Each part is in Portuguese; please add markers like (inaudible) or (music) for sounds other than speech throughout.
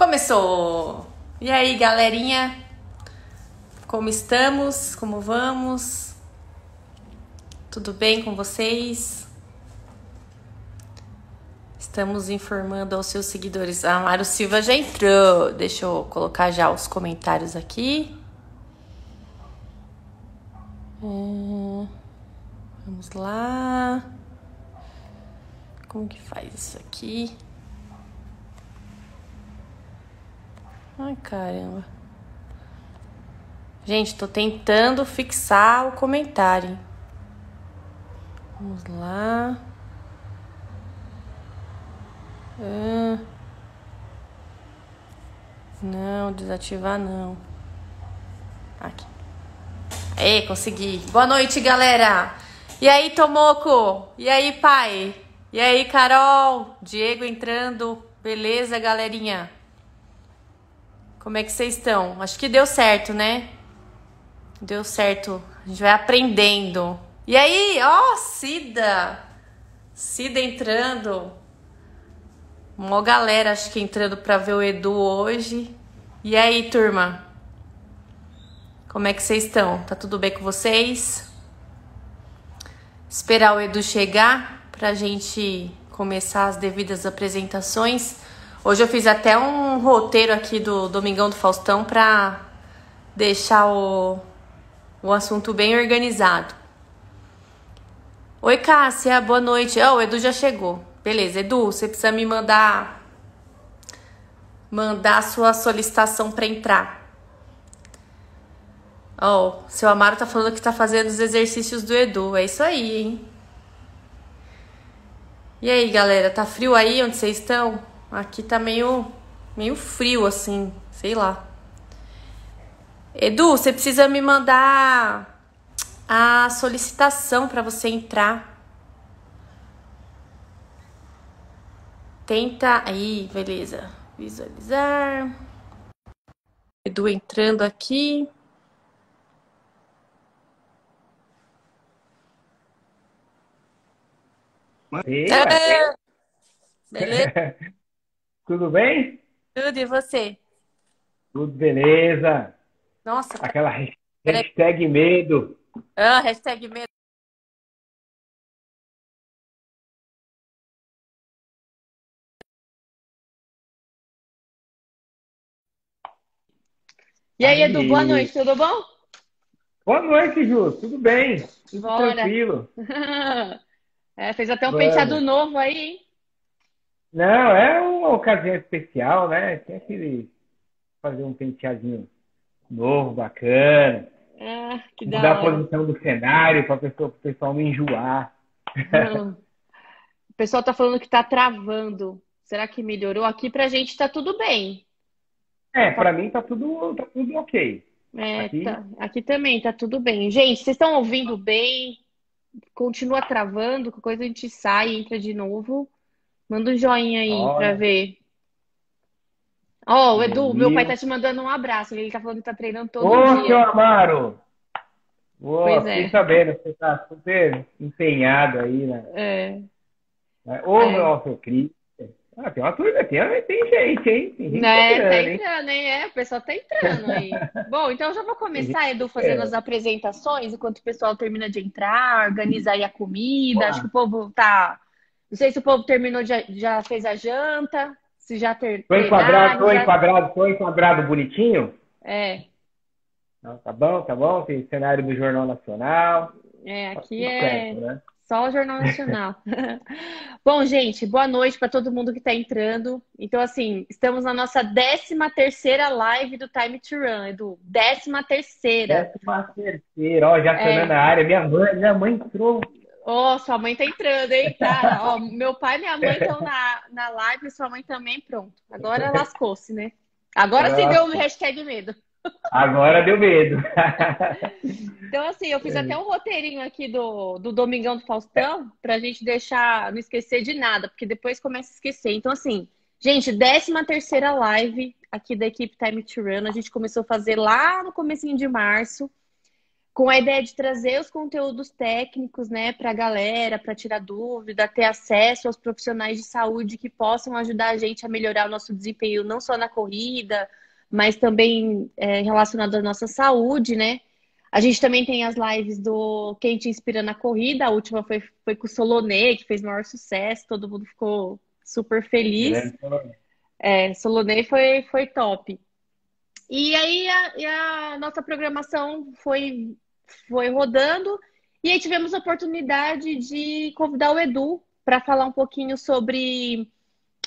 Começou! E aí, galerinha? Como estamos? Como vamos? Tudo bem com vocês? Estamos informando aos seus seguidores. A Mário Silva já entrou. Deixa eu colocar já os comentários aqui. Hum, vamos lá. Como que faz isso aqui? Ai, caramba. Gente, tô tentando fixar o comentário. Vamos lá. Ah. Não, desativar não. Aqui. Ei, consegui. Boa noite, galera. E aí, Tomoko? E aí, pai? E aí, Carol? Diego entrando. Beleza, galerinha? Como é que vocês estão? Acho que deu certo, né? Deu certo. A gente vai aprendendo. E aí, ó, Cida. Cida entrando. Uma galera, acho que entrando para ver o Edu hoje. E aí, turma? Como é que vocês estão? Tá tudo bem com vocês? Esperar o Edu chegar pra gente começar as devidas apresentações. Hoje eu fiz até um roteiro aqui do Domingão do Faustão para deixar o, o assunto bem organizado. Oi, Cássia, boa noite. Oh, o Edu já chegou. Beleza, Edu, você precisa me mandar mandar sua solicitação para entrar. Ó, oh, seu Amaro tá falando que tá fazendo os exercícios do Edu. É isso aí, hein? E aí, galera, tá frio aí onde vocês estão? Aqui tá meio, meio frio, assim, sei lá. Edu, você precisa me mandar a solicitação para você entrar. Tenta. Aí, beleza. Visualizar. Edu entrando aqui. É. Beleza? (laughs) Tudo bem? Tudo, e você? Tudo beleza. Nossa. Aquela hashtag medo. Ah, hashtag medo. E aí, Edu, boa noite, tudo bom? Boa noite, Ju, tudo bem? Tudo Bora. tranquilo. (laughs) é, fez até um Bora. penteado novo aí, hein? Não, é uma ocasião especial, né? Tinha que fazer um penteadinho novo, bacana. Ah, que da Mudar a posição do cenário para o pessoal não enjoar. Não. O pessoal tá falando que tá travando. Será que melhorou? Aqui pra gente tá tudo bem. É, para mim tá tudo, tá tudo ok. É, aqui... Tá, aqui também tá tudo bem. Gente, vocês estão ouvindo bem? Continua travando, qualquer coisa a gente sai e entra de novo. Manda um joinha aí Olha. pra ver. Ó, oh, o Edu, meu pai tá te mandando um abraço. Ele tá falando que tá treinando todo Ô, dia. Ô, seu Amaro! Ô, pois é. sabendo, você tá super empenhado aí, né? É. é. Ô, é. meu, seu Cris. Ah, tem uma turma, tem, tem gente, hein? Tem gente é, tá, entrando, hein? É, o pessoal tá entrando aí. (laughs) Bom, então já vou começar, Edu, fazendo é. as apresentações, enquanto o pessoal termina de entrar, organizar aí a comida. Acho que o povo tá não sei se o povo terminou, já, já fez a janta, se já ter. Tô enquadrado, tô já... enquadrado, tô enquadrado bonitinho? É. Não, tá bom, tá bom. Tem cenário do Jornal Nacional. É, tá aqui é né? só o Jornal Nacional. (laughs) bom, gente, boa noite para todo mundo que está entrando. Então, assim, estamos na nossa 13 terceira live do Time to Run, Edu. 13 terceira. Décima terceira, ó, já é. na área. Minha mãe, minha mãe entrou Ó, oh, sua mãe tá entrando, hein, cara? Ó, meu pai e minha mãe estão na, na live sua mãe também, pronto. Agora lascou-se, né? Agora sim deu o hashtag medo. Agora deu medo. então, assim, eu fiz até um roteirinho aqui do, do Domingão do Faustão pra gente deixar, não esquecer de nada, porque depois começa a esquecer. Então, assim, gente, 13 terceira live aqui da equipe Time to Run. A gente começou a fazer lá no comecinho de março com a ideia de trazer os conteúdos técnicos, né, para a galera, para tirar dúvida, ter acesso aos profissionais de saúde que possam ajudar a gente a melhorar o nosso desempenho, não só na corrida, mas também é, relacionado à nossa saúde, né? A gente também tem as lives do Quem Te Inspira na Corrida. A última foi, foi com o Solonê, que fez maior sucesso, todo mundo ficou super feliz. É, Solonê foi, foi top. E aí a, a nossa programação foi, foi rodando e aí tivemos a oportunidade de convidar o Edu para falar um pouquinho sobre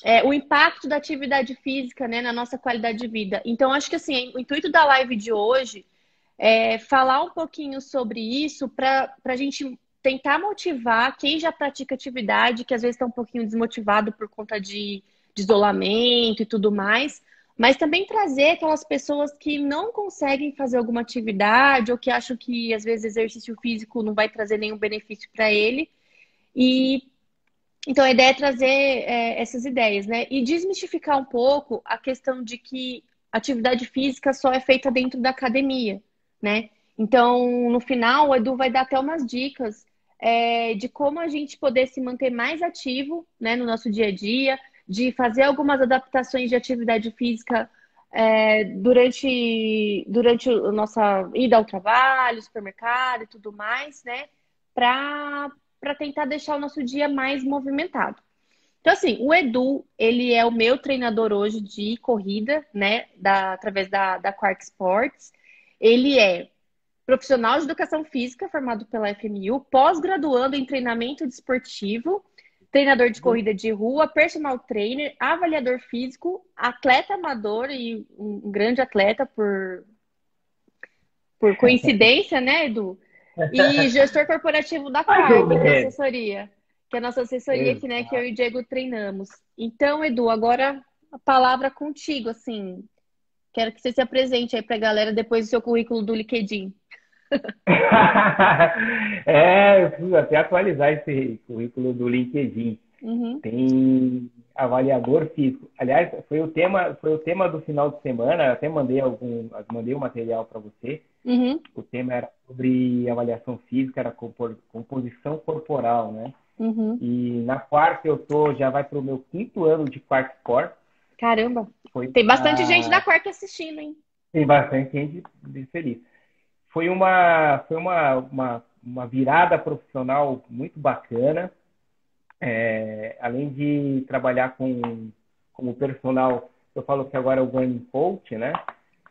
é, o impacto da atividade física né, na nossa qualidade de vida. Então, acho que assim, o intuito da live de hoje é falar um pouquinho sobre isso para a gente tentar motivar quem já pratica atividade, que às vezes está um pouquinho desmotivado por conta de, de isolamento e tudo mais, mas também trazer aquelas pessoas que não conseguem fazer alguma atividade ou que acham que às vezes exercício físico não vai trazer nenhum benefício para ele. E então a ideia é trazer é, essas ideias, né? E desmistificar um pouco a questão de que atividade física só é feita dentro da academia, né? Então, no final, o Edu vai dar até umas dicas é, de como a gente poder se manter mais ativo né, no nosso dia a dia, de fazer algumas adaptações de atividade física é, durante, durante a nossa ida ao trabalho, supermercado e tudo mais, né? Para tentar deixar o nosso dia mais movimentado. Então, assim, o Edu, ele é o meu treinador hoje de corrida, né? Da, através da, da Quark Sports. Ele é profissional de educação física, formado pela FMU, pós-graduando em treinamento desportivo treinador de corrida de rua, personal trainer, avaliador físico, atleta amador e um grande atleta por, por (laughs) coincidência, né, Edu? E (laughs) gestor corporativo da Parque, que é assessoria. Que é a nossa assessoria aqui, né, que eu e o Diego treinamos. Então, Edu, agora a palavra contigo, assim. Quero que você se apresente aí para a galera depois do seu currículo do LinkedIn. (laughs) é, eu preciso até atualizar esse currículo do LinkedIn. Uhum. Tem avaliador físico. Aliás, foi o tema, foi o tema do final de semana. Eu até mandei algum, mandei o um material para você. Uhum. O tema era sobre avaliação física, era composição corporal, né? Uhum. E na quarta eu tô, já vai para o meu quinto ano de quarto sport. Caramba! Foi Tem bastante a... gente da quarta assistindo, hein? Tem bastante gente feliz foi uma, foi uma, uma, uma virada profissional muito bacana. É, além de trabalhar com como personal, eu falo que agora é o running coach, né?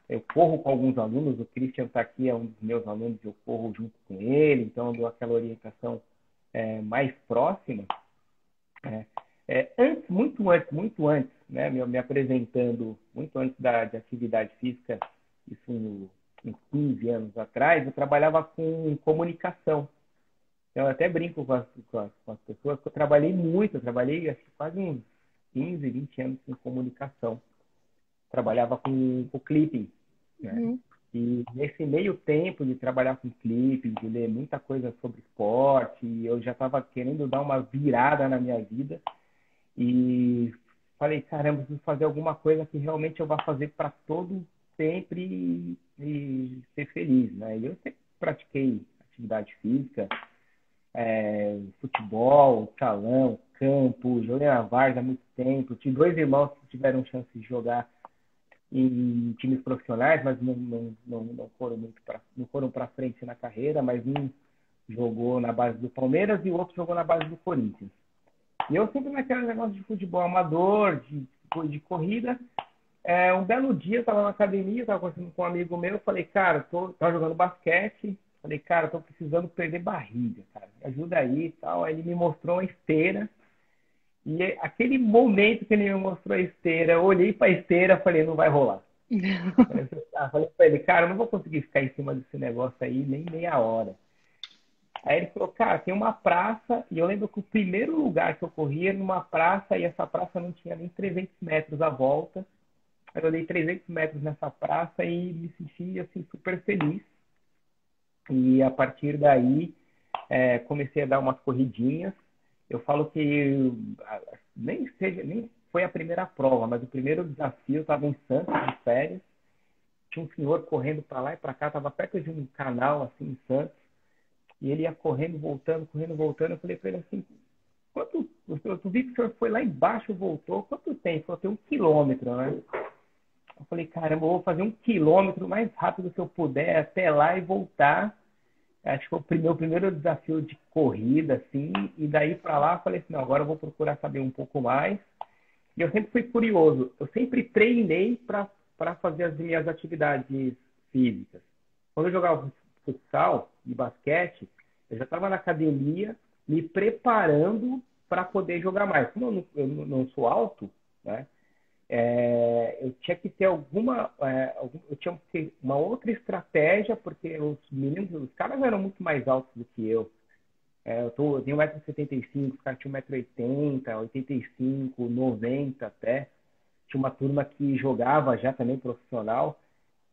Eu corro com alguns alunos, o Christian está aqui, é um dos meus alunos, eu corro junto com ele, então eu dou aquela orientação é, mais próxima. É, é, antes, muito antes, muito antes, né, me, me apresentando, muito antes da de atividade física, isso no 15 anos atrás, eu trabalhava com comunicação. Eu até brinco com as, com as, com as pessoas que eu trabalhei muito, eu trabalhei acho quase uns 15, 20 anos com comunicação. Trabalhava com, com clipping, né? Uhum. E nesse meio tempo de trabalhar com clipping, de ler muita coisa sobre esporte, eu já estava querendo dar uma virada na minha vida. E falei, caramba, preciso fazer alguma coisa que realmente eu vá fazer para todo sempre e ser feliz, né? Eu sempre pratiquei atividade física, é, futebol, salão, campo, joguei na Varsa há muito tempo. Tive dois irmãos que tiveram chance de jogar em times profissionais, mas não, não, não, não foram muito pra, não foram para frente na carreira, mas um jogou na base do Palmeiras e o outro jogou na base do Corinthians. E eu sempre naquele negócio de futebol amador, de, de corrida, é, um belo dia, eu tava na academia, tava conversando com um amigo meu, falei, cara, tô, tava jogando basquete, falei, cara, tô precisando perder barriga, cara, me ajuda aí e tal. Aí ele me mostrou uma esteira, e aquele momento que ele me mostrou a esteira, eu olhei pra esteira falei, não vai rolar. (laughs) falei pra ele, cara, eu não vou conseguir ficar em cima desse negócio aí nem meia hora. Aí ele falou, cara, tem uma praça, e eu lembro que o primeiro lugar que eu corria era numa praça, e essa praça não tinha nem 300 metros à volta. Eu dei 300 metros nessa praça e me senti assim super feliz. E a partir daí é, comecei a dar umas corridinhas. Eu falo que nem seja nem foi a primeira prova, mas o primeiro desafio estava em Santos de férias. tinha um senhor correndo para lá e para cá, estava perto de um canal assim em Santos, e ele ia correndo, voltando, correndo, voltando. Eu falei para ele assim: quanto. Eu vi que o senhor foi lá embaixo, voltou, quanto tem? Ele falou: tem um quilômetro, né? Eu falei: caramba, eu vou fazer um quilômetro mais rápido se eu puder até lá e voltar. Acho que foi o meu primeiro desafio de corrida, assim, e daí para lá eu falei assim: não, agora eu vou procurar saber um pouco mais. E eu sempre fui curioso, eu sempre treinei para fazer as minhas atividades físicas. Quando eu jogava futsal e basquete, eu já estava na academia me preparando para poder jogar mais. Como eu não, eu não sou alto, né? É, eu tinha que ter alguma, é, eu tinha que ter uma outra estratégia, porque os meninos, os caras eram muito mais altos do que eu. É, eu, tô, eu tenho 1,75m, os caras tinham 1,80m, 85, 90 até tinha uma turma que jogava já também profissional.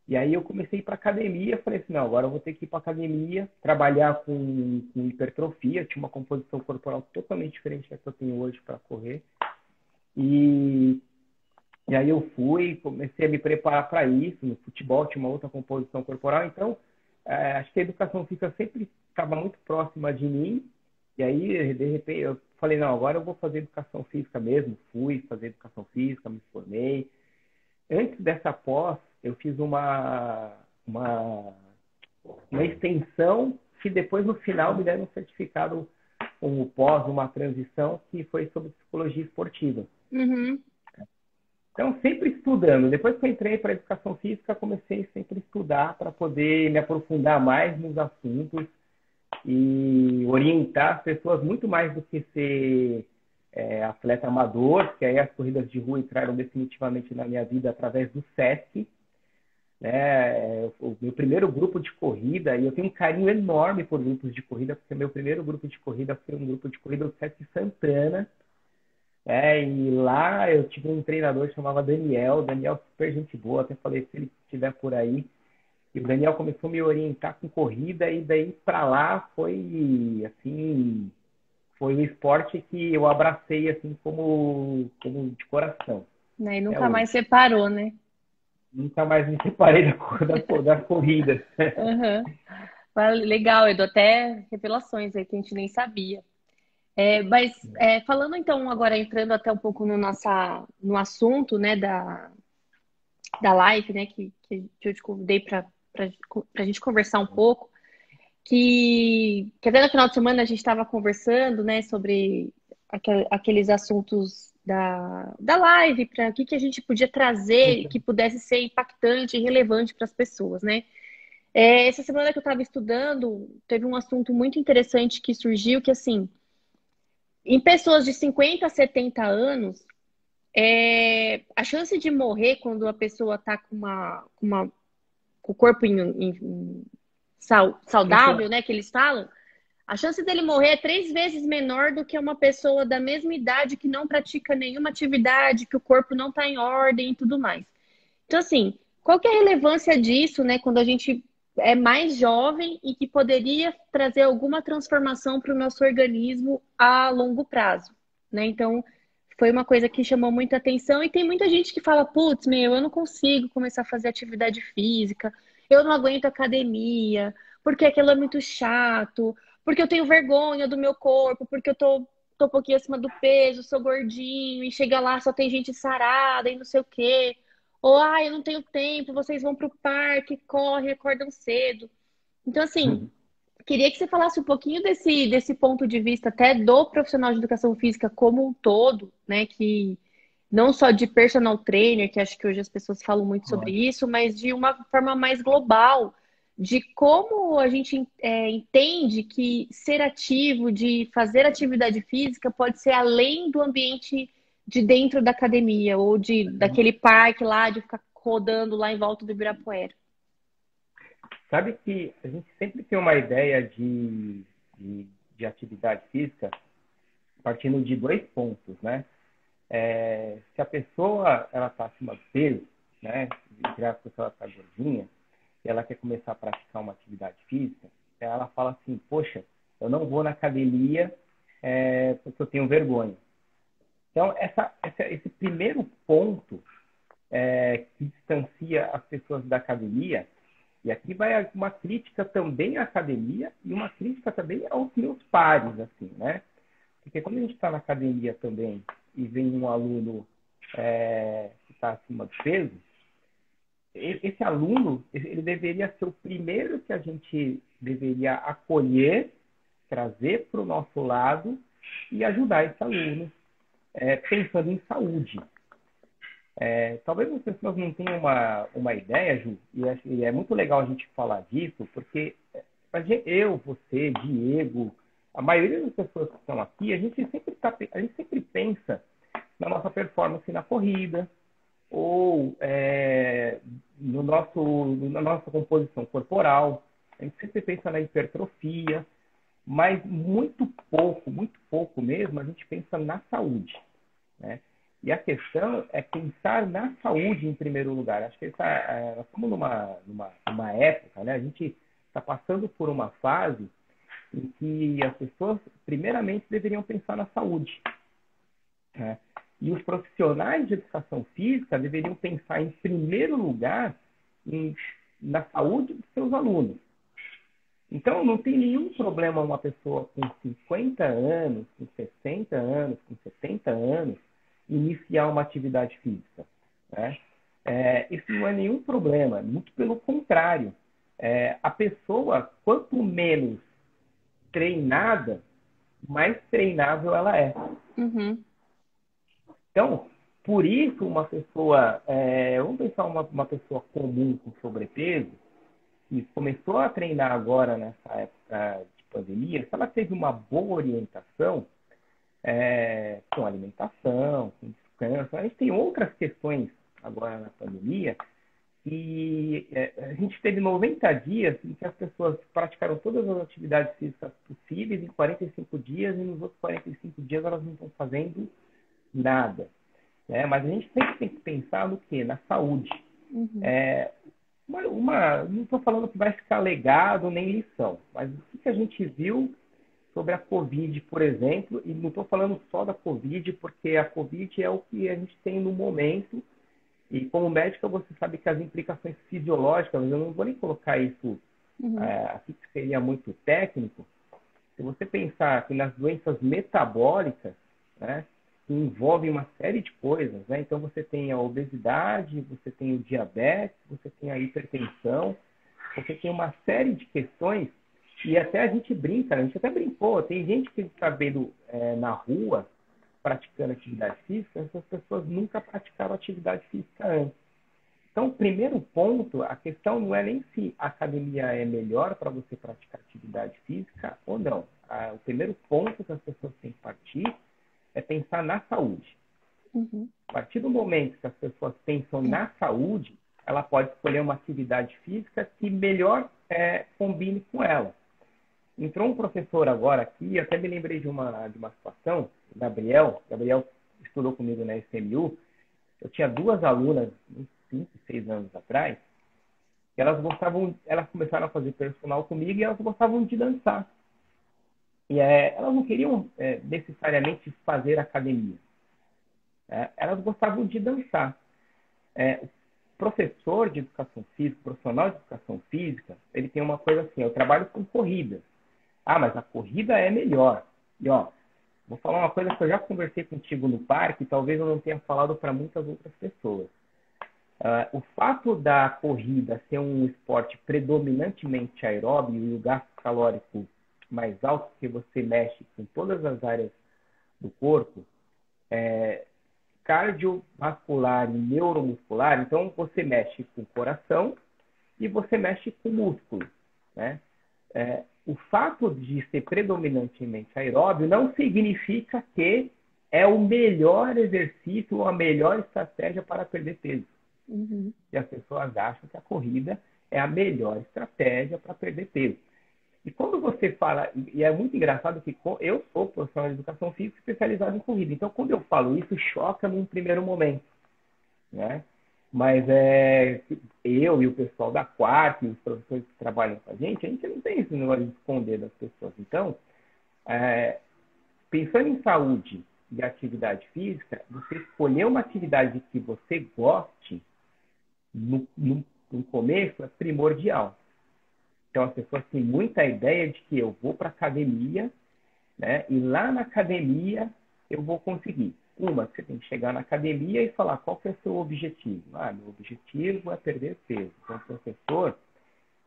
E aí eu comecei para academia, falei assim, não, agora eu vou ter que ir para academia, trabalhar com, com hipertrofia, tinha uma composição corporal totalmente diferente da que eu tenho hoje para correr. E, e aí eu fui, comecei a me preparar para isso, no futebol tinha uma outra composição corporal, então é, acho que a educação física sempre estava muito próxima de mim, e aí, de repente, eu falei, não, agora eu vou fazer educação física mesmo. Fui fazer educação física, me formei. Antes dessa pós, eu fiz uma, uma, uma extensão que depois, no final, me deram um certificado um pós, uma transição, que foi sobre psicologia esportiva. Uhum. Então, sempre estudando. Depois que eu entrei para educação física, comecei sempre a estudar para poder me aprofundar mais nos assuntos e orientar as pessoas muito mais do que ser é, atleta amador, que aí as corridas de rua entraram definitivamente na minha vida através do SESC. Né? O meu primeiro grupo de corrida, e eu tenho um carinho enorme por grupos de corrida, porque meu primeiro grupo de corrida foi um grupo de corrida do SESC Santana. É, e lá eu tive um treinador que chamava Daniel, Daniel super gente boa, até falei se ele estiver por aí, e o Daniel começou a me orientar com corrida e daí para lá foi assim, foi um esporte que eu abracei assim como, como de coração. Né, e nunca é mais separou, né? Nunca mais me separei da, da, das corridas. (laughs) Uhum. Legal, Edu, até revelações aí que a gente nem sabia. É, mas é, falando então agora, entrando até um pouco no, nossa, no assunto né, da, da live, né, que, que eu te convidei para a gente conversar um pouco, que, que até no final de semana a gente estava conversando, né, sobre aquel, aqueles assuntos da, da live, para o que, que a gente podia trazer que pudesse ser impactante e relevante para as pessoas, né? É, essa semana que eu estava estudando, teve um assunto muito interessante que surgiu, que assim, em pessoas de 50 a 70 anos, é, a chance de morrer quando a pessoa está com uma, uma o corpo em, em, em saudável, né, que eles falam, a chance dele morrer é três vezes menor do que uma pessoa da mesma idade que não pratica nenhuma atividade, que o corpo não está em ordem e tudo mais. Então, assim, qual que é a relevância disso, né, quando a gente é mais jovem e que poderia trazer alguma transformação para o nosso organismo a longo prazo, né? Então, foi uma coisa que chamou muita atenção e tem muita gente que fala, putz, meu, eu não consigo começar a fazer atividade física, eu não aguento academia, porque aquilo é muito chato, porque eu tenho vergonha do meu corpo, porque eu tô, tô um pouquinho acima do peso, sou gordinho, e chega lá só tem gente sarada e não sei o quê. Ou, ah, eu não tenho tempo, vocês vão pro parque, correm, acordam cedo. Então, assim, uhum. Queria que você falasse um pouquinho desse, desse ponto de vista até do profissional de educação física como um todo, né? Que não só de personal trainer, que acho que hoje as pessoas falam muito sobre isso, mas de uma forma mais global, de como a gente é, entende que ser ativo, de fazer atividade física, pode ser além do ambiente de dentro da academia ou de uhum. daquele parque lá, de ficar rodando lá em volta do Ibirapuera. Sabe que a gente sempre tem uma ideia de, de, de atividade física partindo de dois pontos, né? É, se a pessoa ela está acima do peso, né? Entre a pessoa está gordinha, e ela quer começar a praticar uma atividade física, ela fala assim, poxa, eu não vou na academia é, porque eu tenho vergonha. Então, essa, esse primeiro ponto é, que distancia as pessoas da academia, e aqui vai uma crítica também à academia e uma crítica também aos meus pares, assim, né? Porque quando a gente está na academia também e vem um aluno é, que está acima do peso, esse aluno ele deveria ser o primeiro que a gente deveria acolher, trazer para o nosso lado e ajudar esse aluno, é, pensando em saúde. É, talvez as pessoas não tenham uma, uma ideia, Ju, e é muito legal a gente falar disso, porque eu, você, Diego, a maioria das pessoas que estão aqui, a gente sempre, tá, a gente sempre pensa na nossa performance na corrida, ou é, no nosso, na nossa composição corporal. A gente sempre pensa na hipertrofia, mas muito pouco, muito pouco mesmo, a gente pensa na saúde. Né? E a questão é pensar na saúde em primeiro lugar. Acho que essa, é, nós estamos numa, numa, numa época, né? a gente está passando por uma fase em que as pessoas, primeiramente, deveriam pensar na saúde. Né? E os profissionais de educação física deveriam pensar, em primeiro lugar, em, na saúde dos seus alunos. Então, não tem nenhum problema uma pessoa com 50 anos, com 60 anos, com 70 anos, iniciar uma atividade física. Né? É, isso não é nenhum problema, muito pelo contrário. É, a pessoa, quanto menos treinada, mais treinável ela é. Uhum. Então, por isso, uma pessoa, é, vamos pensar uma, uma pessoa comum com sobrepeso, que começou a treinar agora nessa época de pandemia, se ela teve uma boa orientação, é, com alimentação, com descanso, a gente tem outras questões agora na pandemia, e é, a gente teve 90 dias em que as pessoas praticaram todas as atividades físicas possíveis em 45 dias, e nos outros 45 dias elas não estão fazendo nada. Né? Mas a gente sempre tem que pensar no quê? Na saúde. Uhum. É, uma, uma, não estou falando que vai ficar legado nem lição, mas o que a gente viu sobre a Covid, por exemplo, e não estou falando só da Covid, porque a Covid é o que a gente tem no momento, e como médica você sabe que as implicações fisiológicas, eu não vou nem colocar isso uhum. é, aqui que seria muito técnico, se você pensar que nas doenças metabólicas, né, que envolvem uma série de coisas, né? Então você tem a obesidade, você tem o diabetes, você tem a hipertensão, você tem uma série de questões e até a gente brinca, a gente até brincou, tem gente que está vendo é, na rua praticando atividade física, essas pessoas nunca praticaram atividade física antes. Então, o primeiro ponto, a questão não é nem se a academia é melhor para você praticar atividade física ou não. o primeiro ponto que as pessoas têm que partir é pensar na saúde. Uhum. A partir do momento que as pessoas pensam na saúde, ela pode escolher uma atividade física que melhor é, combine com ela. Entrou um professor agora aqui, até me lembrei de uma, de uma situação, Gabriel, Gabriel estudou comigo na SMU, eu tinha duas alunas, uns 5, 6 anos atrás, que elas gostavam, elas começaram a fazer personal comigo e elas gostavam de dançar. E é, elas não queriam é, necessariamente fazer academia. É, elas gostavam de dançar. É, o professor de educação física, profissional de educação física, ele tem uma coisa assim: eu trabalho com corrida. Ah, mas a corrida é melhor. E ó, vou falar uma coisa que eu já conversei contigo no parque, talvez eu não tenha falado para muitas outras pessoas. Uh, o fato da corrida ser um esporte predominantemente aeróbio e o gasto calórico mais alto, que você mexe com todas as áreas do corpo, é, cardiovascular e neuromuscular, então você mexe com o coração e você mexe com o músculo. Né? É, o fato de ser predominantemente aeróbio não significa que é o melhor exercício ou a melhor estratégia para perder peso. Uhum. E as pessoas acham que a corrida é a melhor estratégia para perder peso. E quando você fala, e é muito engraçado que eu sou profissional de educação física especializado em corrida, então quando eu falo isso, choca num primeiro momento, né? Mas é, eu e o pessoal da quarta e os professores que trabalham com a gente, a gente não tem esse negócio de esconder das pessoas. Então, é, pensando em saúde de atividade física, você escolher uma atividade que você goste no, no, no começo é primordial. Então as pessoas têm muita ideia de que eu vou para academia, né? E lá na academia eu vou conseguir. Uma, você tem que chegar na academia e falar qual que é o seu objetivo. Ah, meu objetivo é perder peso. Então o professor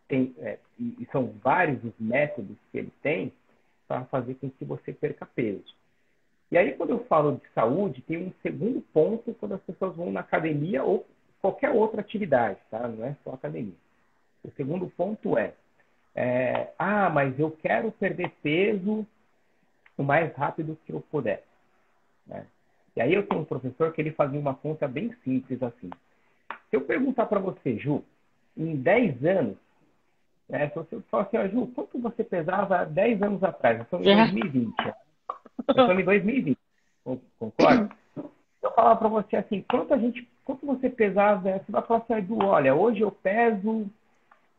tem, é, e são vários os métodos que ele tem para fazer com que você perca peso. E aí, quando eu falo de saúde, tem um segundo ponto quando as pessoas vão na academia ou qualquer outra atividade, tá? Não é só academia. O segundo ponto é, é ah, mas eu quero perder peso o mais rápido que eu puder. Né? E aí eu tenho um professor que ele fazia uma conta bem simples assim. Se eu perguntar para você, Ju, em 10 anos, né, se você falar assim, Ju, quanto você pesava 10 anos atrás? Eu estou em 2020. Eu estou em 2020. Concorda? Eu falar para você assim, quanto a gente, quanto você pesava, você vai falar assim, Ju, olha, hoje eu peso.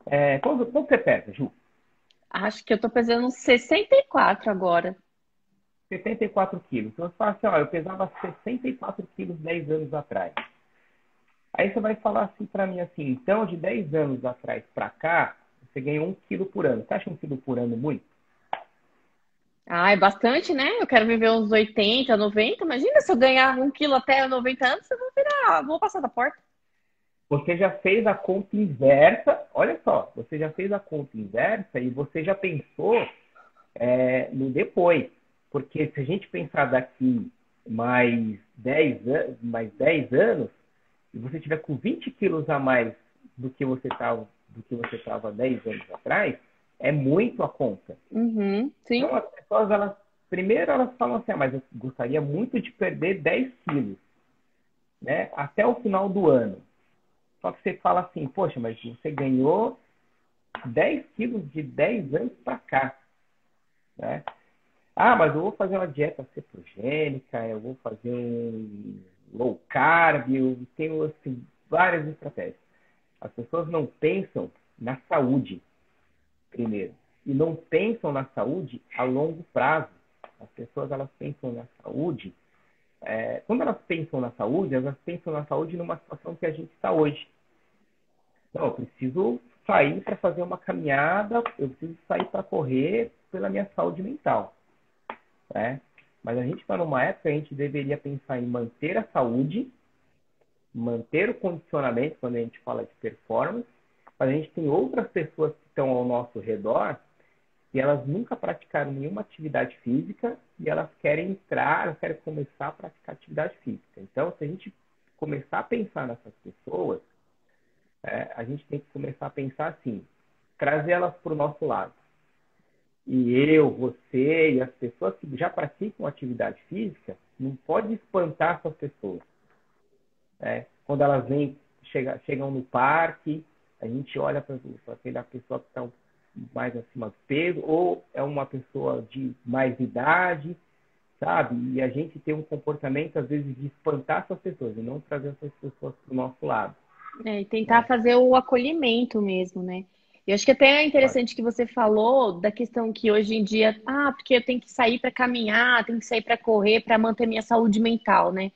É, quanto, quanto você pesa, Ju? Acho que eu estou pesando 64 agora. 74 quilos. Então você fala assim, olha, eu pesava 64 quilos 10 anos atrás. Aí você vai falar assim para mim assim, então de 10 anos atrás para cá, você ganhou um quilo por ano. Você acha um quilo por ano muito? Ah, é bastante, né? Eu quero viver uns 80, 90. Imagina se eu ganhar um quilo até 90 anos, eu vou virar, vou passar da porta. Você já fez a conta inversa, olha só, você já fez a conta inversa e você já pensou é, no depois. Porque se a gente pensar daqui mais 10, an mais 10 anos, e você tiver com 20 quilos a mais do que você estava do que você estava 10 anos atrás, é muito a conta. Uhum, então as pessoas, elas, primeiro elas falam assim, ah, mas eu gostaria muito de perder 10 quilos, né? Até o final do ano. Só que você fala assim, poxa, mas você ganhou 10 quilos de 10 anos para cá, né? Ah, mas eu vou fazer uma dieta cetogênica, eu vou fazer um low carb, eu tenho assim, várias estratégias. As pessoas não pensam na saúde, primeiro, e não pensam na saúde a longo prazo. As pessoas elas pensam na saúde, é, quando elas pensam na saúde, elas pensam na saúde numa situação que a gente está hoje. Não, eu preciso sair para fazer uma caminhada, eu preciso sair para correr pela minha saúde mental né? Mas a gente está numa época que a gente deveria pensar em manter a saúde, manter o condicionamento quando a gente fala de performance, mas a gente tem outras pessoas que estão ao nosso redor e elas nunca praticaram nenhuma atividade física e elas querem entrar, elas querem começar a praticar atividade física. Então, se a gente começar a pensar nessas pessoas, é, a gente tem que começar a pensar assim, trazer elas para o nosso lado e eu, você e as pessoas que já praticam atividade física, não pode espantar essas pessoas. É, quando elas vêm, chega, chegam no parque, a gente olha para aquela pessoa que está mais acima do peso, ou é uma pessoa de mais idade, sabe? E a gente tem um comportamento, às vezes, de espantar essas pessoas e não trazer essas pessoas para o nosso lado. É, e tentar é. fazer o acolhimento mesmo, né? Eu acho que até é interessante que você falou da questão que hoje em dia, ah, porque eu tenho que sair para caminhar, tenho que sair para correr para manter minha saúde mental, né?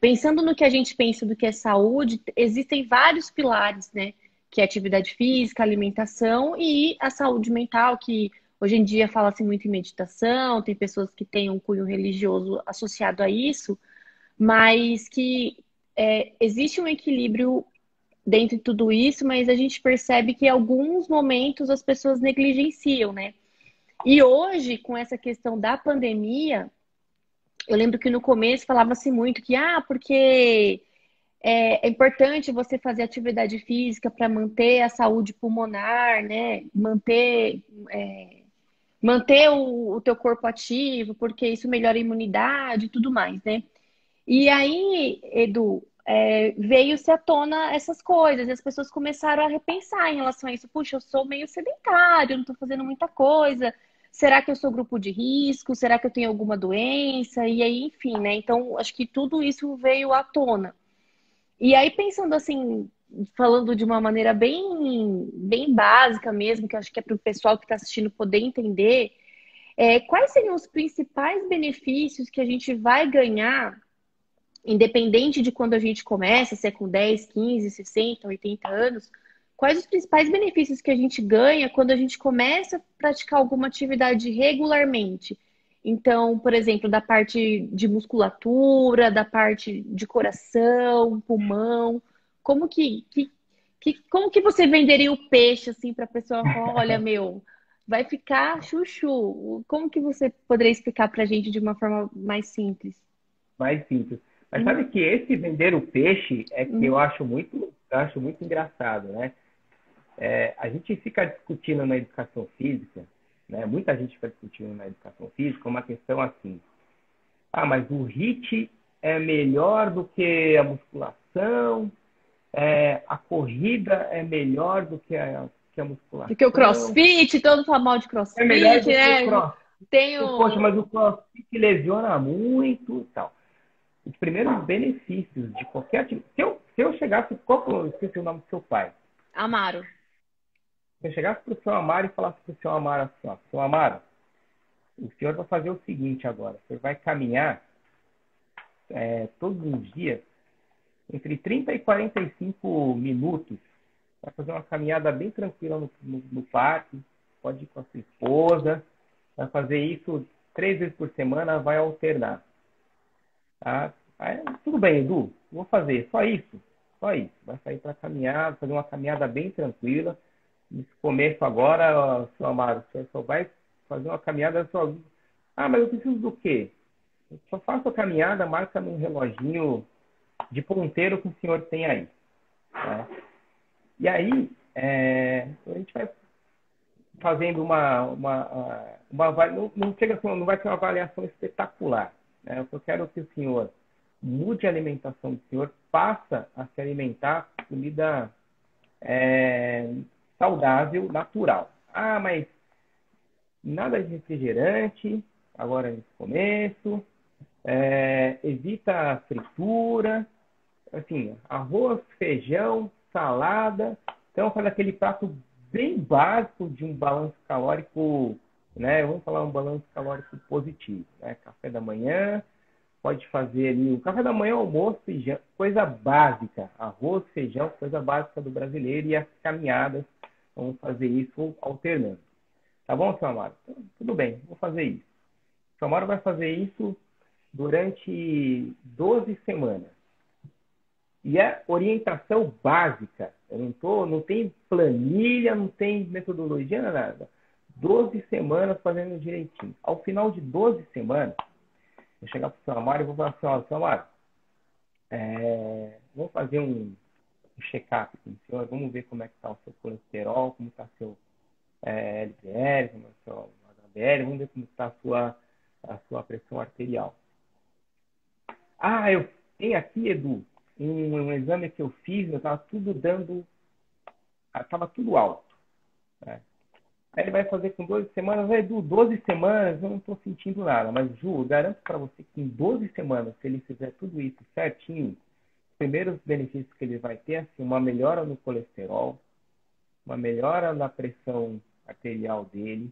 Pensando no que a gente pensa do que é saúde, existem vários pilares, né? Que é atividade física, alimentação e a saúde mental, que hoje em dia fala-se muito em meditação, tem pessoas que têm um cunho religioso associado a isso, mas que é, existe um equilíbrio dentro de tudo isso, mas a gente percebe que em alguns momentos as pessoas negligenciam, né? E hoje, com essa questão da pandemia, eu lembro que no começo falava-se muito que, ah, porque é, é importante você fazer atividade física para manter a saúde pulmonar, né? Manter, é, manter o, o teu corpo ativo, porque isso melhora a imunidade e tudo mais, né? E aí, Edu, é, veio-se à tona essas coisas, e as pessoas começaram a repensar em relação a isso. Puxa, eu sou meio sedentário, não estou fazendo muita coisa. Será que eu sou grupo de risco? Será que eu tenho alguma doença? E aí, enfim, né? Então, acho que tudo isso veio à tona. E aí, pensando assim, falando de uma maneira bem, bem básica mesmo, que acho que é para o pessoal que está assistindo poder entender, É, quais seriam os principais benefícios que a gente vai ganhar, independente de quando a gente começa, se é com 10, 15, 60, 80 anos, quais os principais benefícios que a gente ganha quando a gente começa a praticar alguma atividade regularmente? Então, por exemplo, da parte de musculatura, da parte de coração, pulmão, como que, que, que como que você venderia o peixe assim para a pessoa? (laughs) Olha, meu, vai ficar chuchu. Como que você poderia explicar para a gente de uma forma mais simples? Mais simples. Mas uhum. sabe que esse vender o peixe é que uhum. eu acho muito, eu acho muito engraçado, né? É, a gente fica discutindo na educação física né? Muita gente fica discutindo na educação física uma questão assim. Ah, mas o HIT é melhor do que a musculação, é, a corrida é melhor do que a, que a musculação. Porque o crossfit, todo fala mal de crossfit, é melhor do né? Que o crossfit. Tenho... Poxa, mas o crossfit lesiona muito e tal. Os primeiros benefícios de qualquer atividade. Se eu, se eu chegasse. Qual eu esqueci o nome do seu pai? Amaro você chegasse para o seu Amaro e falasse para o seu Amaro assim, ó, seu Amaro, o senhor vai fazer o seguinte agora, o senhor vai caminhar é, todos os dias entre 30 e 45 minutos, vai fazer uma caminhada bem tranquila no, no, no parque, pode ir com a sua esposa, vai fazer isso três vezes por semana, vai alternar. Tá? Aí, tudo bem, Edu, vou fazer só isso, só isso. Vai sair para caminhar, fazer uma caminhada bem tranquila nesse começo agora, seu Amaro, o senhor só vai fazer uma caminhada só. Ah, mas eu preciso do quê? Eu só faço a caminhada, marca num reloginho de ponteiro que o senhor tem aí. Né? E aí, é, a gente vai fazendo uma. uma, uma, uma não, chega, não vai ser uma avaliação espetacular. Né? Eu quero que o senhor mude a alimentação do senhor, passa a se alimentar comida é, saudável, natural. Ah, mas nada de refrigerante, agora nesse começo, é, evita a fritura, assim, arroz, feijão, salada. Então, faz aquele prato bem básico de um balanço calórico, né? Vamos falar um balanço calórico positivo, né? Café da manhã, pode fazer ali o café da manhã, almoço, feijão, coisa básica, arroz, feijão, coisa básica do brasileiro e as caminhadas Vamos fazer isso alternando. Tá bom, seu Amaro? Então, tudo bem, vou fazer isso. O seu Amaro vai fazer isso durante 12 semanas. E é orientação básica. Eu não, tô, não tem planilha, não tem metodologia, nada. 12 semanas fazendo direitinho. Ao final de 12 semanas, eu chegar para o seu Amaro e vou falar assim, ó, seu Amaro, é, fazer um, check-up com o senhor, vamos ver como é que está o seu colesterol, como está seu é, LDL, como está o seu HDL, vamos ver como está a sua, a sua pressão arterial. Ah, eu tenho aqui, Edu, um, um exame que eu fiz, eu estava tudo dando, estava tudo alto. Né? Aí ele vai fazer com 12 semanas, Edu, 12 semanas eu não estou sentindo nada, mas Ju, garanto para você que em 12 semanas, se ele fizer tudo isso certinho, primeiros benefícios que ele vai ter assim, uma melhora no colesterol, uma melhora na pressão arterial dele.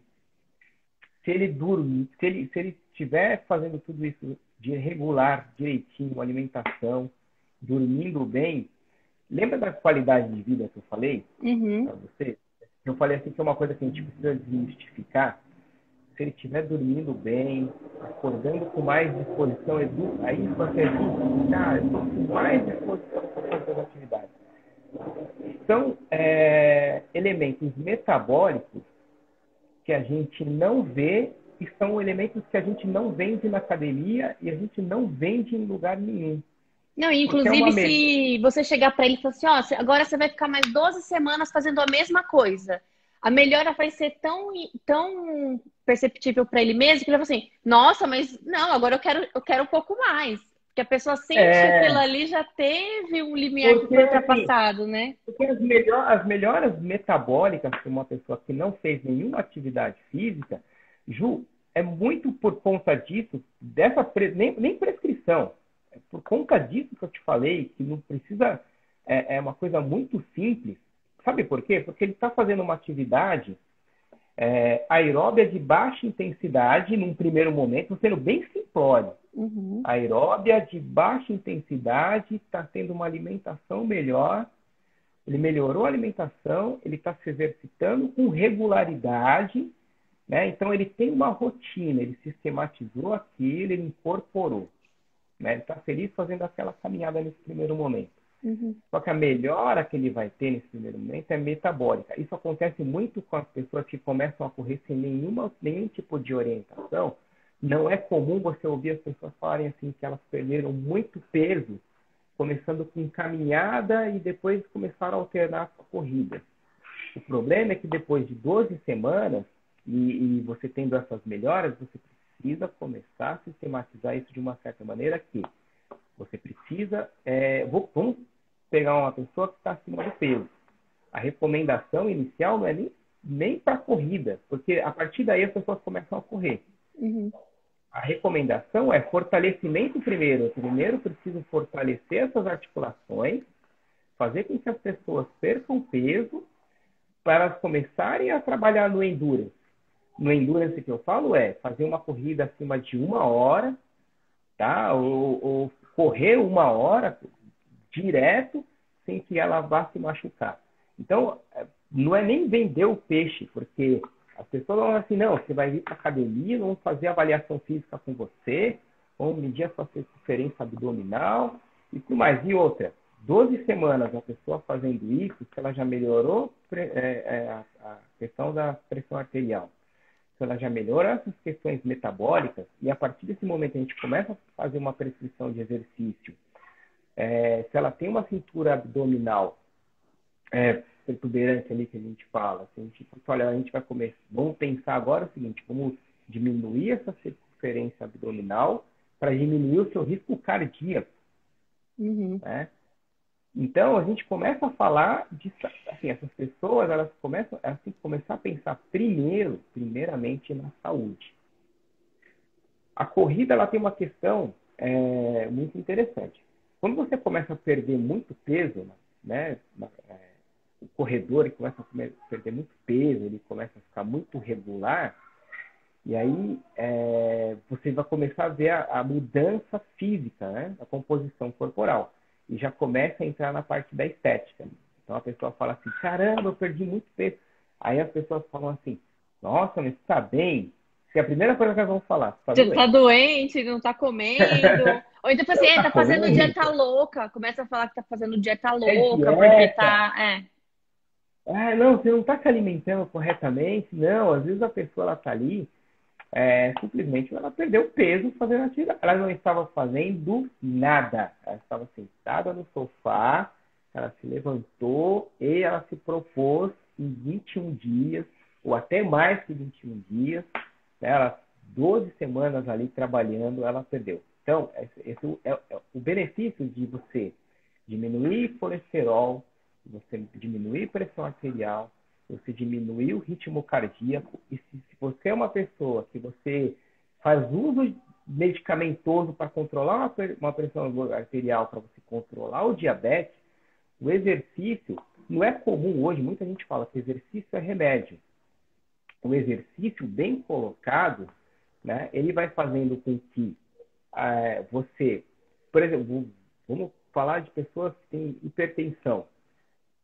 Se ele dormir, se ele se ele estiver fazendo tudo isso de regular, direitinho, alimentação, dormindo bem, lembra da qualidade de vida que eu falei uhum. para você? Eu falei assim que é uma coisa que a gente precisa desmistificar se ele estiver dormindo bem, acordando com mais disposição, edu, aí você cara, eu estou com mais disposição para fazer as atividades. São é, elementos metabólicos que a gente não vê e são elementos que a gente não vende na academia e a gente não vende em lugar nenhum. Não, é inclusive é se você chegar para ele e falar assim, ó, agora você vai ficar mais 12 semanas fazendo a mesma coisa a melhora vai ser tão, tão perceptível para ele mesmo que ele vai falar assim, nossa, mas não, agora eu quero, eu quero um pouco mais. Porque a pessoa sente é... que aquilo ali já teve um limiar porque, que foi ultrapassado, assim, né? Porque as, melhor, as melhoras metabólicas para uma pessoa que não fez nenhuma atividade física, Ju, é muito por conta disso, dessa pre... nem, nem prescrição. É por conta disso que eu te falei, que não precisa. É, é uma coisa muito simples Sabe por quê? Porque ele está fazendo uma atividade É, aeróbia de baixa intensidade, num primeiro momento, sendo bem simplório. Uhum. Aeróbia de baixa intensidade, está tendo uma alimentação melhor, ele melhorou a alimentação, ele está se exercitando com regularidade, né? então ele tem uma rotina, ele sistematizou aquilo, ele incorporou. Né? Ele está feliz fazendo aquela caminhada nesse primeiro momento. Uhum. Só que a melhora que ele vai ter nesse primeiro momento é metabólica. Isso acontece muito com as pessoas que começam a correr sem nenhuma, nenhum tipo de orientação. Não é comum você ouvir as pessoas falarem assim que elas perderam muito peso, começando com caminhada e depois começaram a alternar com a corrida. O problema é que depois de 12 semanas, e, e você tendo essas melhoras, você precisa começar a sistematizar isso de uma certa maneira que você precisa. É, vou, vamos pegar uma pessoa que está acima do peso. A recomendação inicial não é nem, nem para corrida, porque a partir daí as pessoas começam a correr. Uhum. A recomendação é fortalecimento primeiro. Primeiro preciso fortalecer essas articulações, fazer com que as pessoas percam peso para elas começarem a trabalhar no endurance. No endurance que eu falo é fazer uma corrida acima de uma hora, tá? Ou, ou correr uma hora direto sem que ela vá se machucar. Então, é, não é nem vender o peixe, porque as pessoas vão assim, não, você vai vir para academia, vamos fazer avaliação física com você, vamos medir a sua circunferência abdominal e tudo mais. E outra, 12 semanas a pessoa fazendo isso, se ela já melhorou é, é, a questão da pressão arterial, se ela já melhorou essas questões metabólicas, e a partir desse momento a gente começa a fazer uma prescrição de exercício é, se ela tem uma cintura abdominal é, protuberante ali que a gente fala, se a gente olha, a gente vai começar, vamos pensar agora o seguinte, vamos diminuir essa circunferência abdominal para diminuir o seu risco cardíaco. Uhum. Né? Então a gente começa a falar de assim, essas pessoas elas começam elas têm que começar a pensar primeiro, primeiramente na saúde. A corrida ela tem uma questão é, muito interessante. Quando você começa a perder muito peso, né, é, o corredor ele começa a perder muito peso, ele começa a ficar muito regular, e aí é, você vai começar a ver a, a, mudança física, né, a composição corporal, e já começa a entrar na parte da estética. Então a pessoa fala assim, caramba, eu perdi muito peso. Aí as pessoas falam assim, nossa, mas está bem? Se é a primeira coisa que elas vão falar, tá você está doente, não está comendo. (laughs) Ou então assim, é, tá fazendo dieta louca. Começa a falar que tá fazendo dieta é louca, é porque tá. É. Ah, não, você não está se alimentando corretamente. Não, às vezes a pessoa ela tá ali, é, simplesmente ela perdeu peso fazendo atividade. Ela não estava fazendo nada. Ela estava sentada no sofá, ela se levantou e ela se propôs em 21 dias, ou até mais que 21 dias, né, ela 12 semanas ali trabalhando, ela perdeu. Então, esse é, é o benefício de você diminuir colesterol, você diminuir pressão arterial, você diminuir o ritmo cardíaco. E se, se você é uma pessoa que você faz uso medicamentoso para controlar uma, pressão arterial, para você controlar o diabetes, o exercício não é comum hoje. Muita gente fala que exercício é remédio. O exercício bem colocado, né, ele vai fazendo com que é, você, por exemplo, vamos falar de pessoas que têm hipertensão,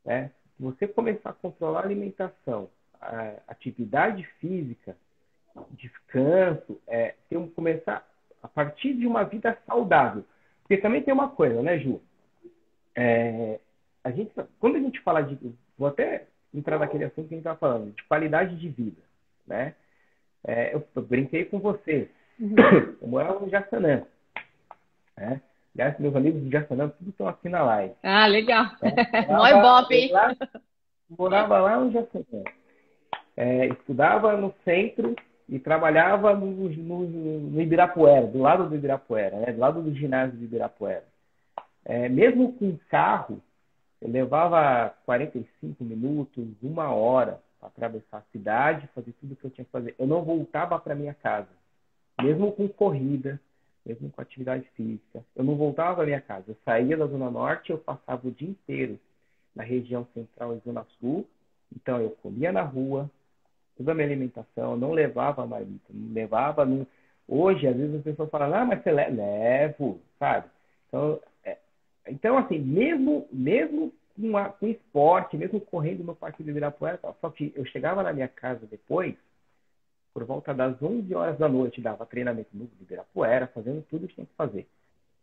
né? Você começar a controlar a alimentação, a atividade física, descanso, é, tem um, começar a partir de uma vida saudável. Porque também tem uma coisa, né, Ju? É, a gente, quando a gente fala de, vou até entrar naquele assunto que a gente estava falando, de qualidade de vida, né? É, eu, eu, brinquei com você. (coughs) Uhum. Eu morava no Jaçanã. Né? Aliás, meus amigos do Jaçanã, tudo estão aqui na live. Ah, legal. É, (laughs) Mó ibope, hein? Lá, morava lá no Jaçanã. É, estudava no centro e trabalhava no, no, no, Ibirapuera, do lado do Ibirapuera, né? do lado do ginásio do Ibirapuera. É, mesmo com carro, eu levava 45 minutos, uma hora para atravessar a cidade, fazer tudo o que eu tinha que fazer. Eu não voltava para minha casa mesmo com corrida, mesmo com atividade física. Eu não voltava à minha casa. Eu saía da Zona Norte, eu passava o dia inteiro na região central e Zona Sul. Então, eu comia na rua, toda a minha alimentação, eu não levava marmita, não levava. Não... Hoje, às vezes as pessoas falam, ah, mas você le... levo, sabe? Então, é... então assim, mesmo, mesmo com, a, com esporte, mesmo correndo no Parque de Ibirapuera, só que eu chegava na minha casa depois, por volta das 11 horas da noite, dava treinamento no Ibirapuera, fazendo tudo que tinha que fazer.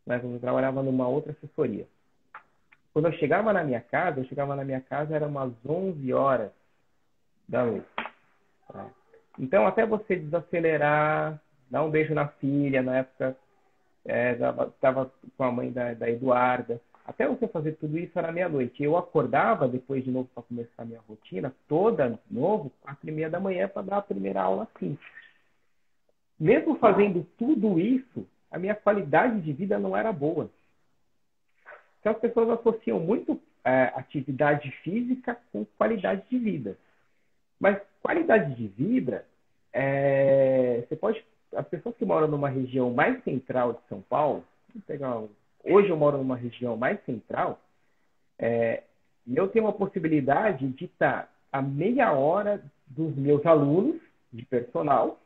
Mas eu trabalhava numa outra assessoria. Quando eu chegava na minha casa, eu chegava na minha casa, era umas 11 horas da noite. Tá? Então, até você desacelerar, dar um beijo na filha, na época estava é, com a mãe da, da Eduarda, até você fazer tudo isso era meia-noite. Eu acordava depois de novo para começar a minha rotina, toda novo, quatro e meia da manhã para dar a primeira aula assim. Mesmo fazendo tudo isso, a minha qualidade de vida não era boa. Então as pessoas associam muito é, atividade física com qualidade de vida. Mas qualidade de vida, é, você pode. As pessoas que moram numa região mais central de São Paulo, vamos pegar um Hoje eu moro numa região mais central é, e eu tenho a possibilidade de estar a meia hora dos meus alunos de personal,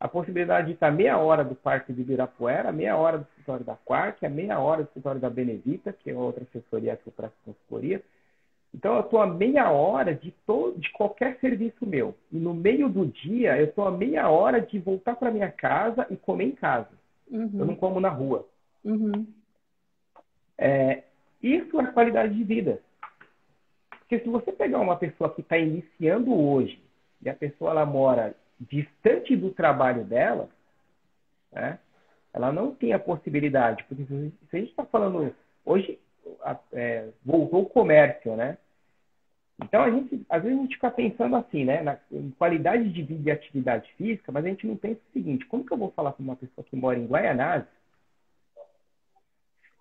a possibilidade de estar meia hora do Parque de Ibirapuera, meia hora do escritório da Quark, a meia hora do escritório da Benedita, que é outra assessoria que eu presto consultoria. Então, eu estou a meia hora de, todo, de qualquer serviço meu. E no meio do dia, eu estou a meia hora de voltar para minha casa e comer em casa. Uhum. Eu não como na rua. Uhum. É, isso é qualidade de vida. Porque se você pegar uma pessoa que está iniciando hoje e a pessoa ela mora distante do trabalho dela, né, ela não tem a possibilidade. Porque se a gente está falando hoje é, voltou o comércio, né? Então a gente às vezes a gente fica pensando assim, né, na qualidade de vida e atividade física, mas a gente não pensa o seguinte: como que eu vou falar com uma pessoa que mora em Guaianazes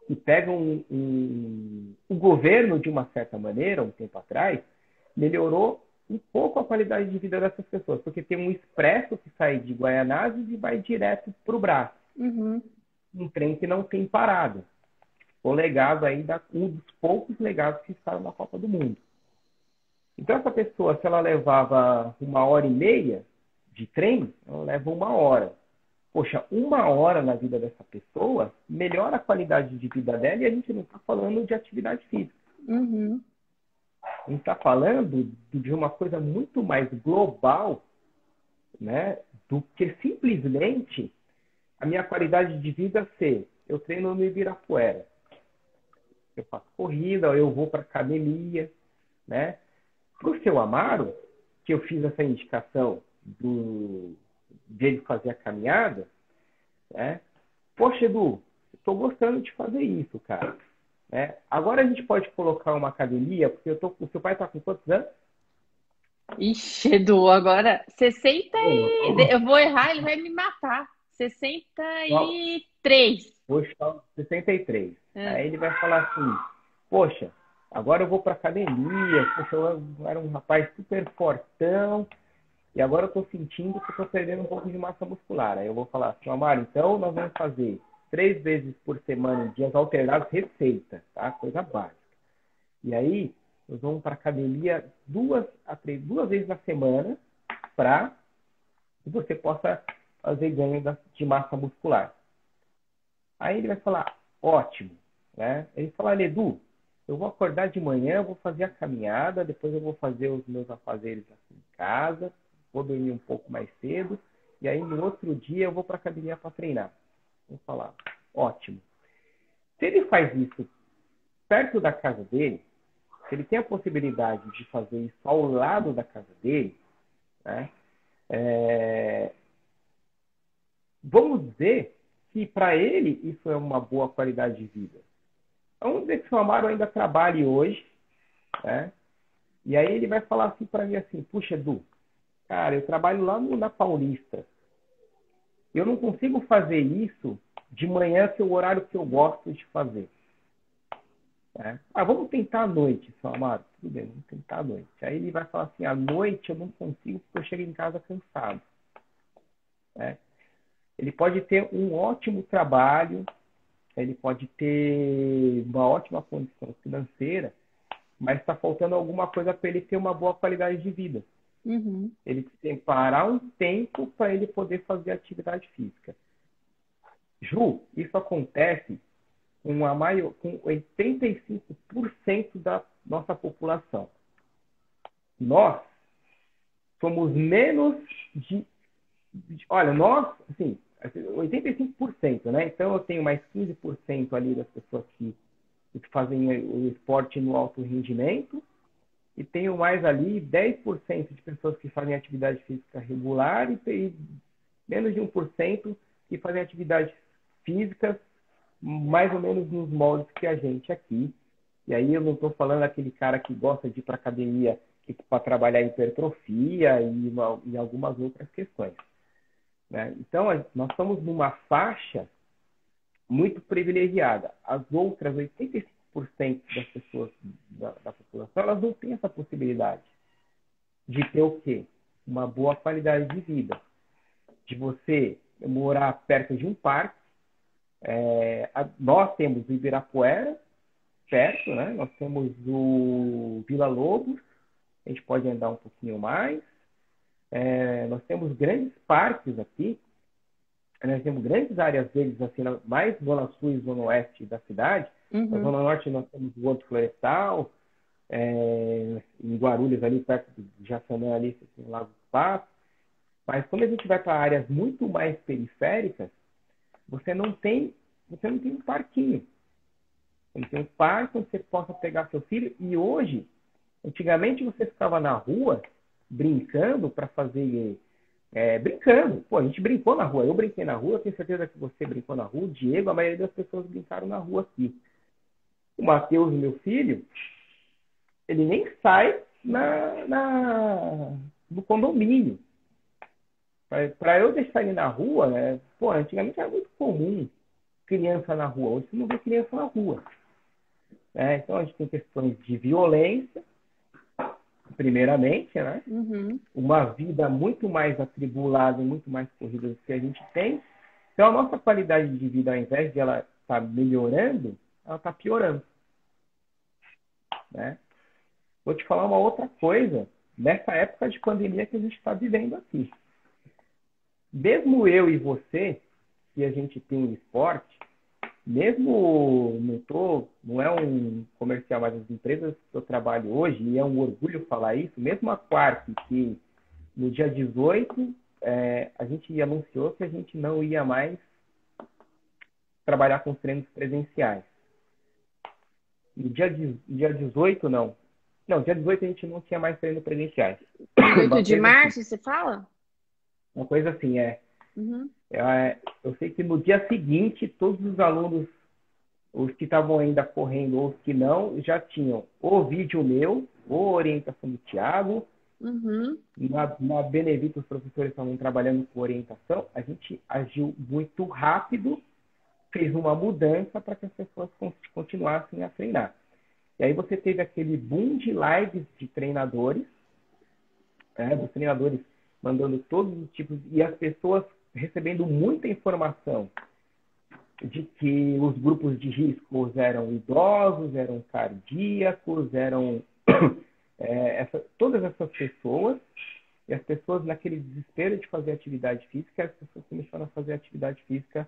que pegam um, um, o governo, de uma certa maneira, um tempo atrás, melhorou um pouco a qualidade de vida dessas pessoas, porque tem um expresso que sai de Guaianazes e vai direto para o braço. Uhum. Um trem que não tem parada. O legado ainda, um dos poucos legados que estavam na Copa do Mundo. Então, essa pessoa, se ela levava uma hora e meia de trem, ela leva uma hora poxa, uma hora na vida dessa pessoa melhora a qualidade de vida dela e a gente não está falando de atividade física. Uhum. A gente está falando de uma coisa muito mais global, né, do que simplesmente a minha qualidade de vida ser eu treino no Ibirapuera, eu faço corrida, eu vou para academia, né? Para o seu Amaro, que eu fiz essa indicação do dele fazer a caminhada, né? Poxa, Edu, estou gostando de fazer isso, cara. Né? Agora a gente pode colocar uma academia, porque eu tô, o seu pai está com quantos anos? Ixi, Edu, agora 60 e... Eu vou errar, ele vai me matar. 63. Poxa, 63. É. Aí ele vai falar assim, poxa, agora eu vou para academia, poxa, eu era um rapaz super fortão, e agora eu estou sentindo que estou perdendo um pouco de massa muscular. Aí eu vou falar assim, Amaro, então nós vamos fazer três vezes por semana em dias alternados receita, tá? Coisa básica. E aí nós vamos para academia duas a três, duas vezes na semana para que você possa fazer ganho de massa muscular. Aí ele vai falar, ótimo. Né? Ele fala, Edu, eu vou acordar de manhã, vou fazer a caminhada, depois eu vou fazer os meus afazeres aqui em casa, vou dormir um pouco mais cedo, e aí no outro dia eu vou para a academia para treinar. Vou falar, ótimo. Se ele faz isso perto da casa dele, se ele tem a possibilidade de fazer isso ao lado da casa dele, né, é... vamos dizer que para ele isso é uma boa qualidade de vida. Vamos dizer que o Amaro ainda trabalhe hoje, né? E aí ele vai falar assim para mim assim, puxa, Edu, Cara, eu trabalho lá no, na Paulista. Eu não consigo fazer isso de manhã, que é o horário que eu gosto de fazer. É. Ah, vamos tentar à noite, seu Amaro. Tudo bem, vamos tentar à noite. Aí ele vai falar assim, à noite eu não consigo porque eu chego em casa cansado. É. Ele pode ter um ótimo trabalho, ele pode ter uma ótima condição financeira, mas está faltando alguma coisa para ele ter uma boa qualidade de vida. Uhum. Ele parar um tempo para ele poder fazer atividade física. Ju, isso acontece com, a maior, com 85% da nossa população. Nós somos menos de. Olha, nós, assim, 85%, né? Então eu tenho mais 15% ali das pessoas que, que fazem o esporte no alto rendimento e tenho mais ali 10% de pessoas que fazem atividade física regular e tem menos de 1% que fazem atividades físicas mais ou menos nos moldes que a gente aqui. E aí eu não estou falando aquele cara que gosta de ir para academia para trabalhar hipertrofia e, uma, e algumas outras questões. Né? Então, nós estamos numa faixa muito privilegiada. As outras 85% das pessoas da, da, população, elas não têm essa possibilidade de ter o quê? Uma boa qualidade de vida. De você morar perto de um parque. É, a, nós temos o Ibirapuera, perto, né? Nós temos o Vila Lobos, a gente pode andar um pouquinho mais. É, nós temos grandes parques aqui, nós temos grandes áreas verdes, assim, mais zona sul e zona oeste da cidade. Uhum. Na zona norte nós temos o Horto Florestal, é, em Guarulhos, ali perto de Jaçanã, ali, assim, Lago dos Patos. Mas quando a gente vai para áreas muito mais periféricas, você não tem, você não tem um parquinho. Você não tem um parque onde você possa pegar seu filho. E hoje, antigamente você ficava na rua brincando para fazer. É, brincando. Pô, a gente brincou na rua. Eu brinquei na rua, tenho certeza que você brincou na rua. O Diego, a maioria das pessoas brincaram na rua aqui. O Matheus, meu filho, ele nem sai na, na no condomínio. Para eu deixar ele na rua, né? Pô, antigamente era muito comum criança na rua. Hoje você não vê criança na rua. É, então a gente tem questões de violência, primeiramente, né? Uhum. Uma vida muito mais atribulada e muito mais corrida do que a gente tem. Então, a nossa qualidade de vida, ao invés de ela estar tá melhorando, ela está piorando. Né? Vou te falar uma outra coisa nessa época de pandemia que a gente está vivendo aqui. Mesmo eu e você, que a gente tem esporte, mesmo não tô, não é um comercial, mas as empresas que eu trabalho hoje, e é um orgulho falar isso, mesmo a Quark, que no dia 18 é, a gente anunciou que a gente não ia mais trabalhar com treinos presenciais. No dia, dia 18, não. Não, dia 18 a gente não tinha mais treinos presenciais. 18 de março, assim. você fala? Uma coisa assim, é. Uhum. É, eu sei que no dia seguinte, todos os alunos, os que estavam ainda correndo ou os que não, já tinham o vídeo meu, ou orientação do Tiago. Uhum. Na, na Benevito, os professores estavam trabalhando com orientação. A gente agiu muito rápido, fez uma mudança para que as pessoas continuassem a treinar. E aí você teve aquele boom de lives de treinadores, né, dos treinadores mandando todos os tipos, e as pessoas recebendo muita informação de que os grupos de riscos eram idosos, eram cardíacos, eram (coughs) é, essa, todas essas pessoas, e as pessoas naquele desespero de fazer atividade física, as pessoas começaram a fazer atividade física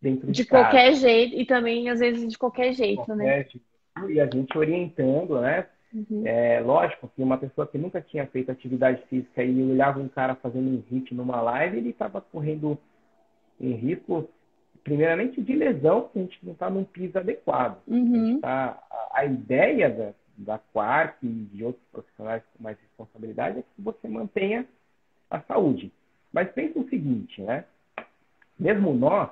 dentro de, de qualquer jeito, e também às vezes de qualquer jeito, qualquer né? Jeito. E a gente orientando, né? Uhum. É, lógico que uma pessoa que nunca tinha feito atividade física e olhava um cara fazendo um hit numa live, ele estava correndo em risco, primeiramente, de lesão, porque a gente não está num piso adequado. Uhum. A, tá, a, a, ideia da, da Quark e de outros profissionais com mais responsabilidade é que você mantenha a saúde. Mas pensa o seguinte, né? Mesmo nós,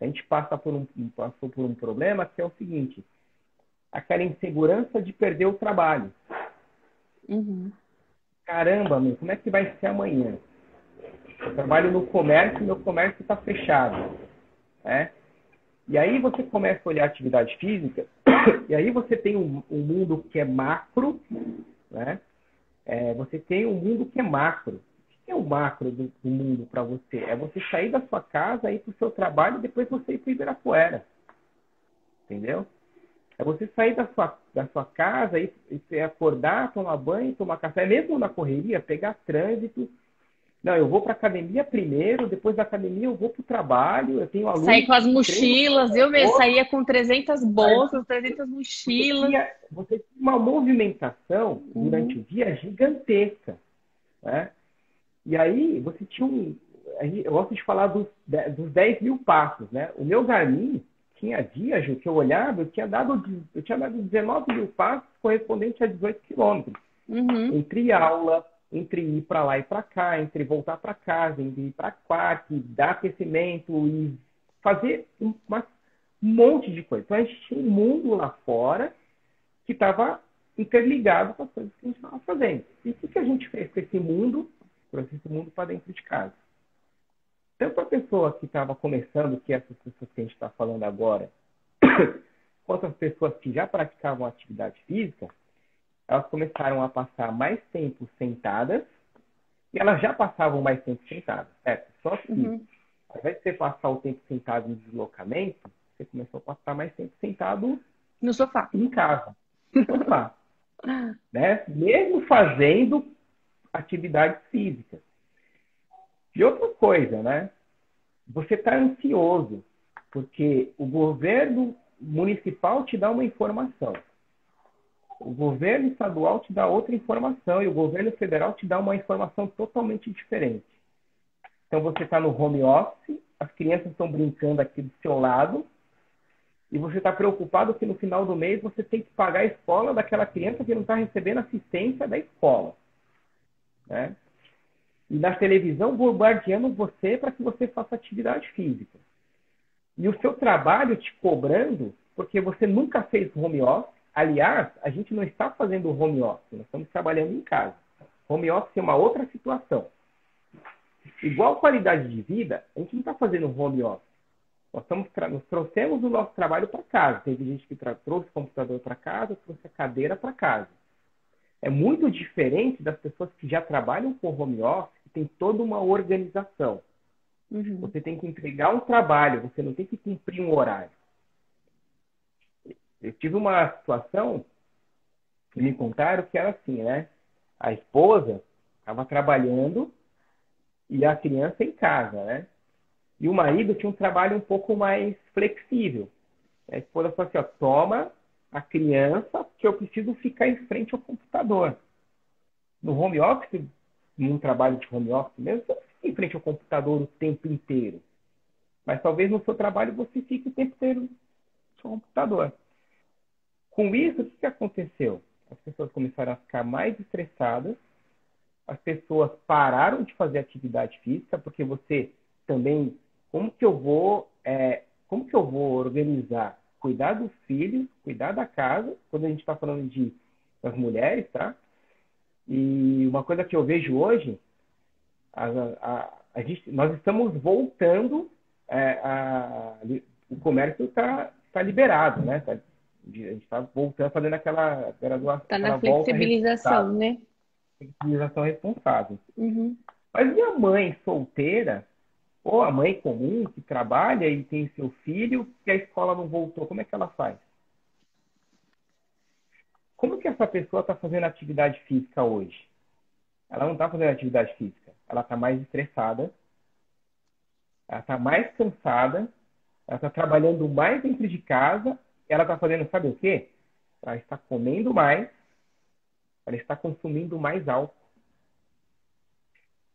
a gente passa por um, passou por um problema que é o seguinte, aquela insegurança de perder o trabalho. Uhum. Caramba, meu, como é que vai ser amanhã? Eu trabalho no comércio, meu comércio está fechado. Né? E aí você começa a olhar a atividade física, (coughs) e aí você tem um, um mundo que é macro, né? É, você tem um mundo que é macro. É o macro do, do mundo para você? É você sair da sua casa, ir para o seu trabalho e depois você ir para Ibirapuera. Entendeu? É você sair da sua, da sua casa e, e acordar, tomar banho, tomar café, mesmo na correria, pegar trânsito. Não, eu vou para academia primeiro, depois da academia eu vou para o trabalho, eu tenho alunos... Sair com as mochilas, eu mesmo saía com 300 bolsas, 300 mochilas. Você tinha, você tinha uma movimentação uhum. durante o dia gigantesca, né? E aí você tinha um... Eu gosto de falar dos, dos 10 mil passos, né? O meu Garmin, tinha dias que eu olhava, eu tinha dado, eu tinha dado 19 mil passos correspondente a 18 quilômetros. Uhum. Entre aula, entre ir para lá e para cá, entre voltar para casa, entre ir para quarto, dar aquecimento e fazer uma, um monte de coisa. Então a gente tinha um mundo lá fora que estava interligado com as coisas que a gente estava fazendo. E o que a gente fez com esse mundo? Esse mundo para dentro de casa tanto a pessoa que estava começando, que é essas pessoas que a gente está falando agora, (coughs) quanto as pessoas que já praticavam atividade física, elas começaram a passar mais tempo sentadas e elas já passavam mais tempo sentadas, certo? Só que, uhum. ao invés de você passar o tempo sentado em deslocamento, você começou a passar mais tempo sentado no sofá. Em casa. No sofá. (laughs) né? Mesmo fazendo atividades físicas. E outra coisa, né? Você está ansioso, porque o governo municipal te dá uma informação. O governo estadual te dá outra informação e o governo federal te dá uma informação totalmente diferente. Então você está no home office, as crianças estão brincando aqui do seu lado e você está preocupado que no final do mês você tem que pagar a escola daquela criança que não está recebendo assistência da escola. Né? e na televisão bombardeando você para que você faça atividade física. E o seu trabalho te cobrando porque você nunca fez home office. Aliás, a gente não está fazendo home office, nós estamos trabalhando em casa. Home office é uma outra situação. Igual qualidade de vida, a gente não está fazendo home office. Nós, estamos nós trouxemos o nosso trabalho para casa. Teve gente que trouxe o computador para casa, trouxe a cadeira para casa. É muito diferente das pessoas que já trabalham com home office tem toda uma organização. Uhum. Você tem que entregar um trabalho, você não tem que cumprir um horário. Eu tive uma situação que me contaram que era assim, né? A esposa estava trabalhando e a criança em casa, né? E o marido tinha um trabalho um pouco mais flexível. A esposa falou assim, ó, toma a criança que eu preciso ficar em frente ao computador. No home office, num trabalho de home office mesmo, você fica em frente ao computador o tempo inteiro. Mas talvez no seu trabalho você fique o tempo inteiro no seu computador. Com isso, o que aconteceu? As pessoas começaram a ficar mais estressadas, as pessoas pararam de fazer atividade física, porque você também, como que eu vou, é, como que eu vou organizar, cuidar dos filhos, cuidar da casa, quando a gente está falando de das mulheres, tá? E uma coisa que eu vejo hoje, a, a, a gente, nós estamos voltando, é, a, o comércio está tá liberado, né? Tá, a gente está voltando, fazendo aquela graduação. Está na flexibilização, né? Flexibilização responsável. Uhum. Mas minha mãe solteira, ou a mãe comum que trabalha e tem seu filho, que a escola não voltou, como é que ela faz? Como que essa pessoa está fazendo atividade física hoje? Ela não está fazendo atividade física. Ela está mais estressada, ela está mais cansada, ela está trabalhando mais dentro de casa, ela está fazendo, sabe o quê? Ela está comendo mais, ela está consumindo mais álcool.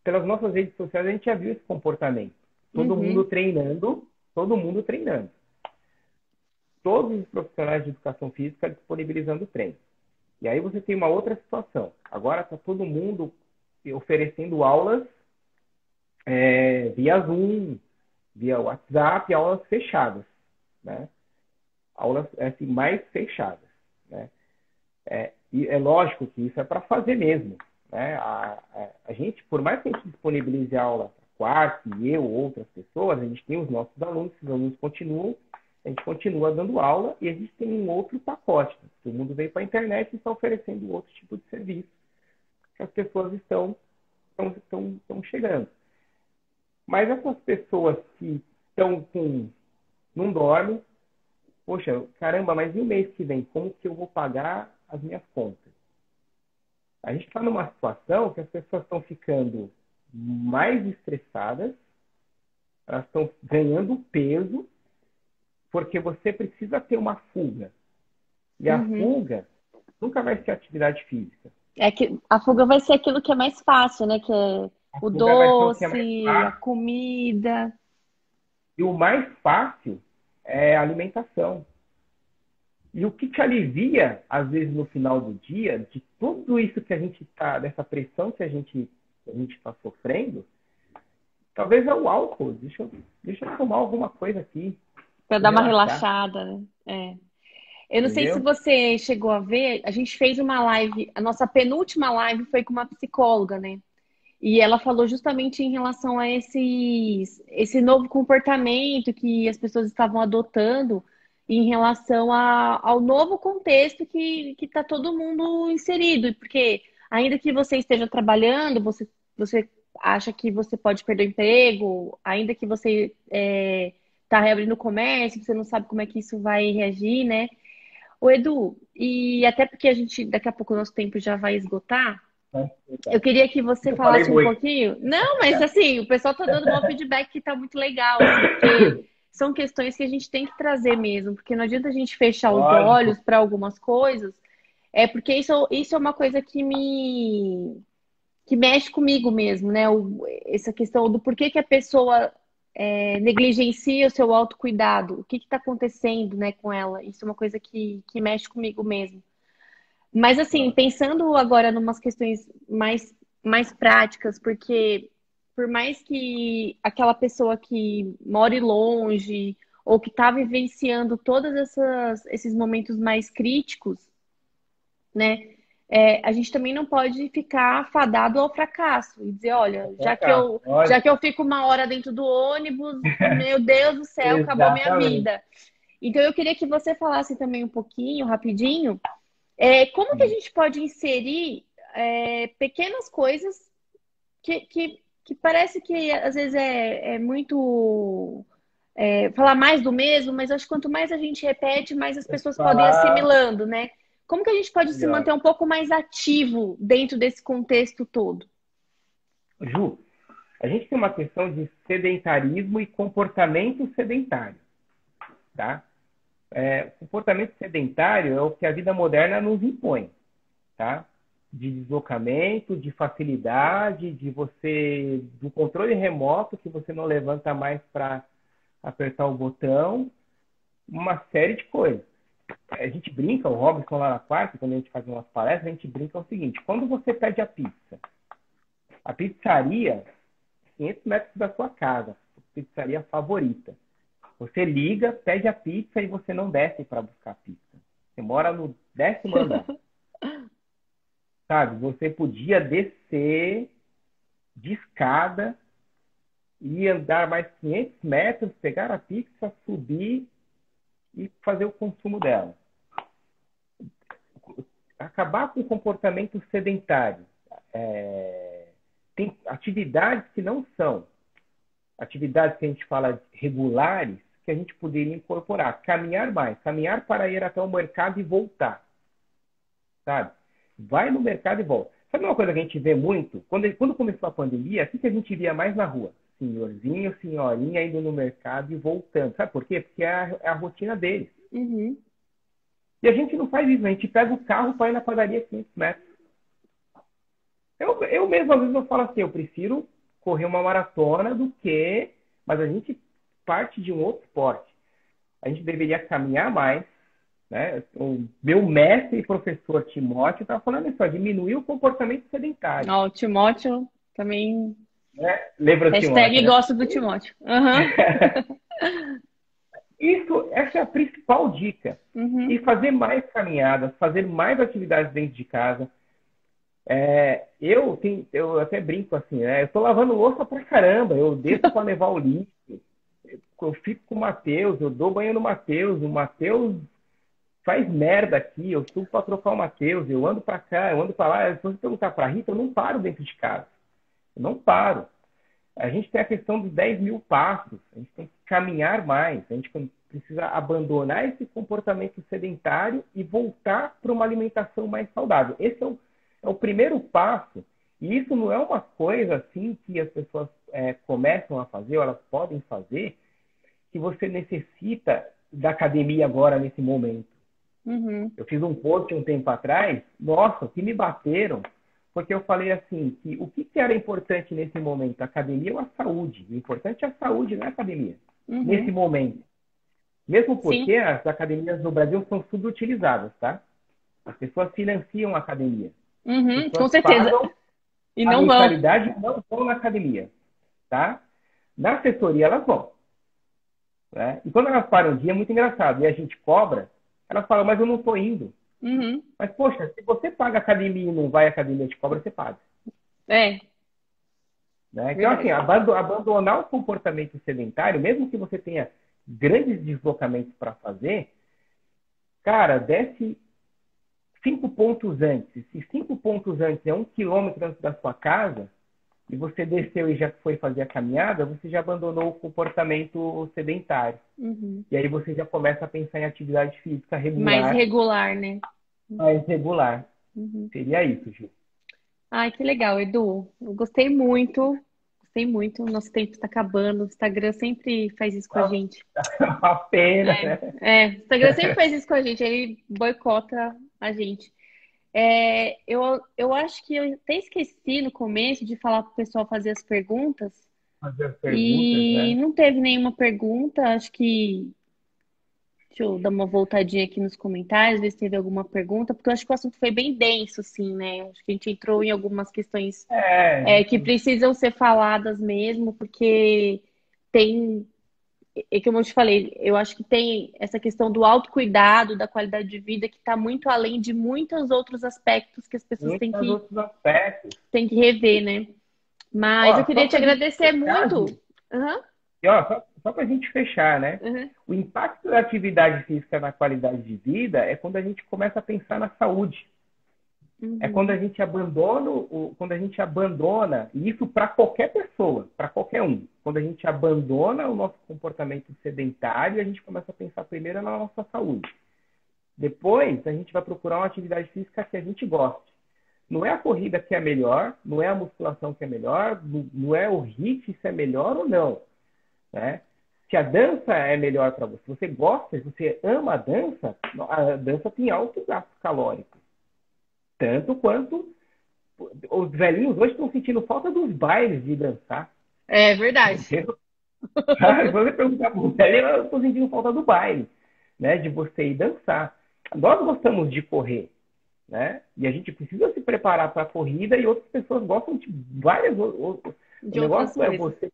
Pelas nossas redes sociais a gente já viu esse comportamento. Todo uhum. mundo treinando, todo mundo treinando. Todos os profissionais de educação física disponibilizando treino. E aí você tem uma outra situação. Agora está todo mundo oferecendo aulas é, via Zoom, via WhatsApp, aulas fechadas, né? Aulas assim, mais fechadas, né? É, e é lógico que isso é para fazer mesmo, né? A, a, a, gente, por mais que a gente disponibilize a aula e eu, outras pessoas, a gente tem os nossos alunos, os alunos continuam a gente continua dando aula e a gente tem um outro pacote. Todo mundo veio para a internet e está oferecendo outro tipo de serviço que as pessoas estão, estão, estão, estão chegando. Mas essas pessoas que estão com. não dormem, poxa, caramba, mas e o mês que vem? Como que eu vou pagar as minhas contas? A gente está numa situação que as pessoas estão ficando mais estressadas, elas estão ganhando peso, porque você precisa ter uma fuga. E a uhum. fuga nunca vai ser atividade física. É que a fuga vai ser aquilo que é mais fácil, né? Que é o é doce, é a comida. E o mais fácil é a alimentação. E o que te alivia, às vezes, no final do dia, de tudo isso que a gente está, dessa pressão que a gente a gente está sofrendo, talvez é o álcool. Deixa eu, deixa eu tomar alguma coisa aqui. Para dar uma relaxada, né? É. Eu não Entendeu? sei se você chegou a ver, a gente fez uma live, a nossa penúltima live foi com uma psicóloga, né? E ela falou justamente em relação a esses, esse novo comportamento que as pessoas estavam adotando em relação a, ao novo contexto que está todo mundo inserido. Porque ainda que você esteja trabalhando, você, você acha que você pode perder o emprego, ainda que você está é, tá reabrindo o comércio, você não sabe como é que isso vai reagir, né? O Edu, e até porque a gente, daqui a pouco o nosso tempo já vai esgotar, eu queria que você eu falasse um pouquinho. Não, mas assim, o pessoal tá dando um feedback que tá muito legal, porque são questões que a gente tem que trazer mesmo, porque não adianta a gente fechar os olhos para algumas coisas, é porque isso, isso é uma coisa que me que mexe comigo mesmo, né? O, essa questão do porquê que a pessoa é, negligencia o seu autocuidado, o que está acontecendo né, com ela. Isso é uma coisa que, que mexe comigo mesmo. Mas, assim, pensando agora em umas questões mais, mais práticas, porque por mais que aquela pessoa que mora longe ou que está vivenciando todos esses momentos mais críticos, né? É, a gente também não pode ficar fadado ao fracasso e dizer, olha, já que eu, já que eu fico uma hora dentro do ônibus, (laughs) meu Deus do céu, acabou minha vida. Então eu queria que você falasse também um pouquinho, rapidinho, é, como que a gente pode inserir é, pequenas coisas que, que, que, parece que às vezes é, é muito é, falar mais do mesmo, mas acho que quanto mais a gente repete, mais as pessoas podem assimilando, né? Como que a gente pode se manter um pouco mais ativo dentro desse contexto todo? Ju, a gente tem uma questão de sedentarismo e comportamento sedentário, tá? É, comportamento sedentário é o que a vida moderna nos impõe, tá? De deslocamento, de facilidade, de você, do controle remoto que você não levanta mais para apertar o botão, uma série de coisas. A gente brinca, o Robson lá na quarta, quando a gente faz umas palestras, a gente brinca o seguinte: quando você pede a pizza, a pizzaria, 500 metros da sua casa, pizzaria favorita. Você liga, pede a pizza e você não desce para buscar a pizza. Você mora no décimo andar. (laughs) Sabe? Você podia descer de escada e andar mais 500 metros, pegar a pizza, subir e fazer o consumo dela. Acabar com o comportamento sedentário. É... Tem atividades que não são atividades que a gente fala regulares, que a gente poderia incorporar. Caminhar mais, caminhar para ir até o mercado e voltar. Sabe? Vai no mercado e volta. Sabe uma coisa que a gente vê muito? Quando, quando começou a pandemia, o que, a gente via mais na rua? Senhorzinho, senhorinha indo no mercado e voltando. Sabe por quê? Porque é a, é a rotina deles. Uhum. E a gente não faz isso, a gente pega o carro para ir na padaria 500 metros. Eu, eu mesmo, às vezes, eu falo assim, eu prefiro correr uma maratona do que... Mas a gente parte de um outro esporte. A gente deveria caminhar mais. Né? O meu mestre e professor Timóteo estava falando isso, ó, diminuir o comportamento sedentário. Oh, o Timóteo também. É, lembra Hashtag Timóteo, né? gosto do Timóteo. Uhum. (laughs) isso, essa é a principal dica. Uhum. E fazer mais caminhadas, fazer mais atividades dentro de casa. É, eu, tenho, eu até brinco assim, né? Eu estou lavando louça pra caramba, eu desço para levar o lixo, eu fico com o Matheus, eu dou banho no Matheus, o Matheus faz merda aqui, eu subo para trocar o Matheus, eu ando para cá, eu ando para lá. Se você perguntar para Rita, eu não paro dentro de casa. Eu não paro. A gente tem a questão dos 10 mil passos, a gente tem que caminhar mais, a gente precisa abandonar esse comportamento sedentário e voltar para uma alimentação mais saudável. Esse é o, é o primeiro passo. E isso não é uma coisa assim que as pessoas é, começam a fazer, ou elas podem fazer, que você necessita da academia agora nesse momento. Uhum. Eu fiz um post um tempo atrás, nossa, que me bateram, porque eu falei assim, que o que, que era importante nesse momento, a academia ou a saúde? O importante é a saúde, não é a academia, uhum. nesse momento. Mesmo porque Sim. as academias no Brasil são subutilizadas, tá? As pessoas financiam a academia. Uhum, com certeza. E não vão. não vão na academia, tá? Na assessoria elas vão. Né? E quando elas param um dia, é muito engraçado. E a gente cobra, elas falam, mas eu não estou indo. Uhum. Mas, poxa, se você paga academia e não vai à academia de cobra, você paga. É. Né? Então, assim, abandonar o comportamento sedentário, mesmo que você tenha grandes deslocamentos para fazer, cara, desce cinco pontos antes. Se cinco pontos antes é um quilômetro antes da sua casa, e você desceu e já foi fazer a caminhada, você já abandonou o comportamento sedentário. Uhum. E aí você já começa a pensar em atividade física regular. Mais regular, né? Mais regular. Uhum. Seria isso, Ju. Ai, que legal, Edu. Eu gostei muito. Gostei muito. Nosso tempo está acabando. O Instagram sempre faz isso com a gente. (laughs) Uma pena, é, né? É, o Instagram sempre faz isso com a gente. Ele boicota a gente. É, eu, eu acho que eu até esqueci no começo de falar para o pessoal fazer as perguntas. Fazer as perguntas, e né? não teve nenhuma pergunta. Acho que. Deixa eu dar uma voltadinha aqui nos comentários, ver se teve alguma pergunta, porque eu acho que o assunto foi bem denso, assim, né? Acho que a gente entrou em algumas questões é. É, que precisam ser faladas mesmo, porque tem é como eu te falei, eu acho que tem essa questão do autocuidado, da qualidade de vida, que está muito além de muitos outros aspectos que as pessoas têm que, têm que rever, né? Mas ó, eu queria te agradecer muito. Uhum. E, ó, só, só para a gente fechar, né? Uhum. O impacto da atividade física na qualidade de vida é quando a gente começa a pensar na saúde. Uhum. É quando a gente abandona, quando a gente abandona, e isso para qualquer pessoa, para qualquer um, quando a gente abandona o nosso comportamento sedentário, a gente começa a pensar primeiro na nossa saúde. Depois, a gente vai procurar uma atividade física que a gente goste. Não é a corrida que é melhor, não é a musculação que é melhor, não é o HIIT se é melhor ou não. Né? Se a dança é melhor para você, se você gosta, se você ama a dança, a dança tem alto gasto calórico. Tanto quanto os velhinhos hoje estão sentindo falta dos bailes de dançar. É verdade. Se (laughs) você perguntar para o velho, eu estou sentindo falta do baile, né? De você ir dançar. Nós gostamos de correr, né? E a gente precisa se preparar para a corrida e outras pessoas gostam de várias outras. De o negócio é você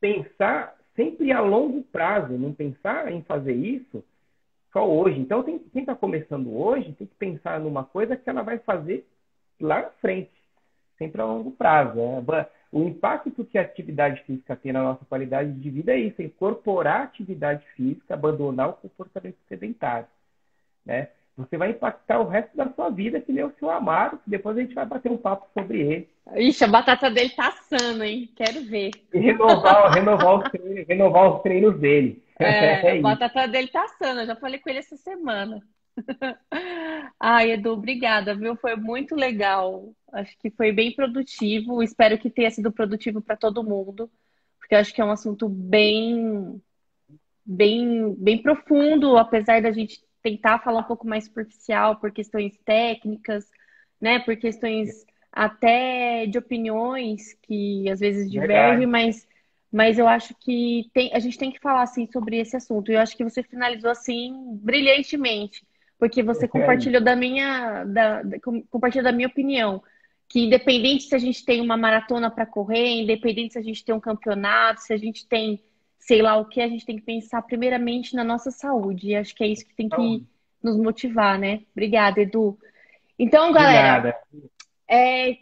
pensar sempre a longo prazo, não pensar em fazer isso só hoje. Então, tem, quem está começando hoje tem que pensar numa coisa que ela vai fazer lá na frente, sempre a longo prazo. Né? O impacto que a atividade física tem na nossa qualidade de vida é isso, é incorporar a atividade física, abandonar o comportamento sedentário. Né? Você vai impactar o resto da sua vida, que nem o seu amado, que depois a gente vai bater um papo sobre ele. Ixi, a batata dele tá assando, hein? Quero ver. E renovar, renovar, os treinos, renovar os treinos dele. (laughs) É, (laughs) é a batata dele tá assando, eu já falei com ele essa semana. (laughs) Ai, Edu, obrigada, viu? Foi muito legal. Acho que foi bem produtivo. Espero que tenha sido produtivo para todo mundo, porque acho que é um assunto bem, bem, bem profundo, apesar da gente tentar falar um pouco mais superficial por questões técnicas, né? Por questões até de opiniões que às vezes divergem, mas mas eu acho que tem, a gente tem que falar assim sobre esse assunto. E eu acho que você finalizou assim brilhantemente, porque você compartilhou da minha da, da, compartilhou da minha opinião, que independente se a gente tem uma maratona para correr, independente se a gente tem um campeonato, se a gente tem sei lá o que, a gente tem que pensar primeiramente na nossa saúde. E acho que é isso que tem que nos motivar, né? Obrigada, Edu. Então, galera, é,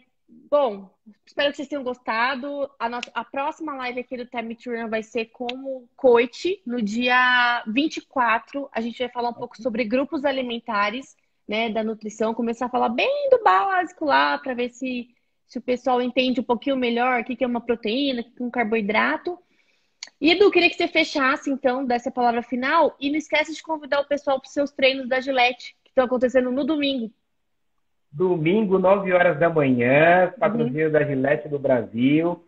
bom, Espero que vocês tenham gostado. A, nossa, a próxima live aqui do Time Run vai ser com o Coit, no dia 24. A gente vai falar um pouco sobre grupos alimentares, né, da nutrição, começar a falar bem do básico lá, para ver se, se o pessoal entende um pouquinho melhor o que, que é uma proteína, o que é um carboidrato. E Edu, queria que você fechasse então dessa palavra final e não esquece de convidar o pessoal para os seus treinos da Gillette, que estão acontecendo no domingo. Domingo, 9 horas da manhã, patrocínio uhum. da Gillette do Brasil.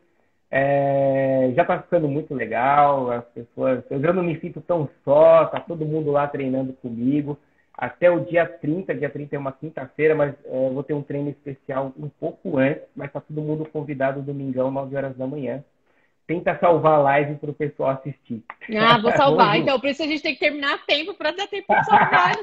É, já está ficando muito legal, as pessoas. Eu não me sinto tão só, tá todo mundo lá treinando comigo. Até o dia 30, dia 30 é uma quinta-feira, mas é, vou ter um treino especial um pouco antes, mas tá todo mundo convidado domingão, 9 horas da manhã. Tenta salvar a live para o pessoal assistir. Ah, vou salvar. (laughs) então, por isso a gente tem que terminar a tempo para dar tempo de salvar.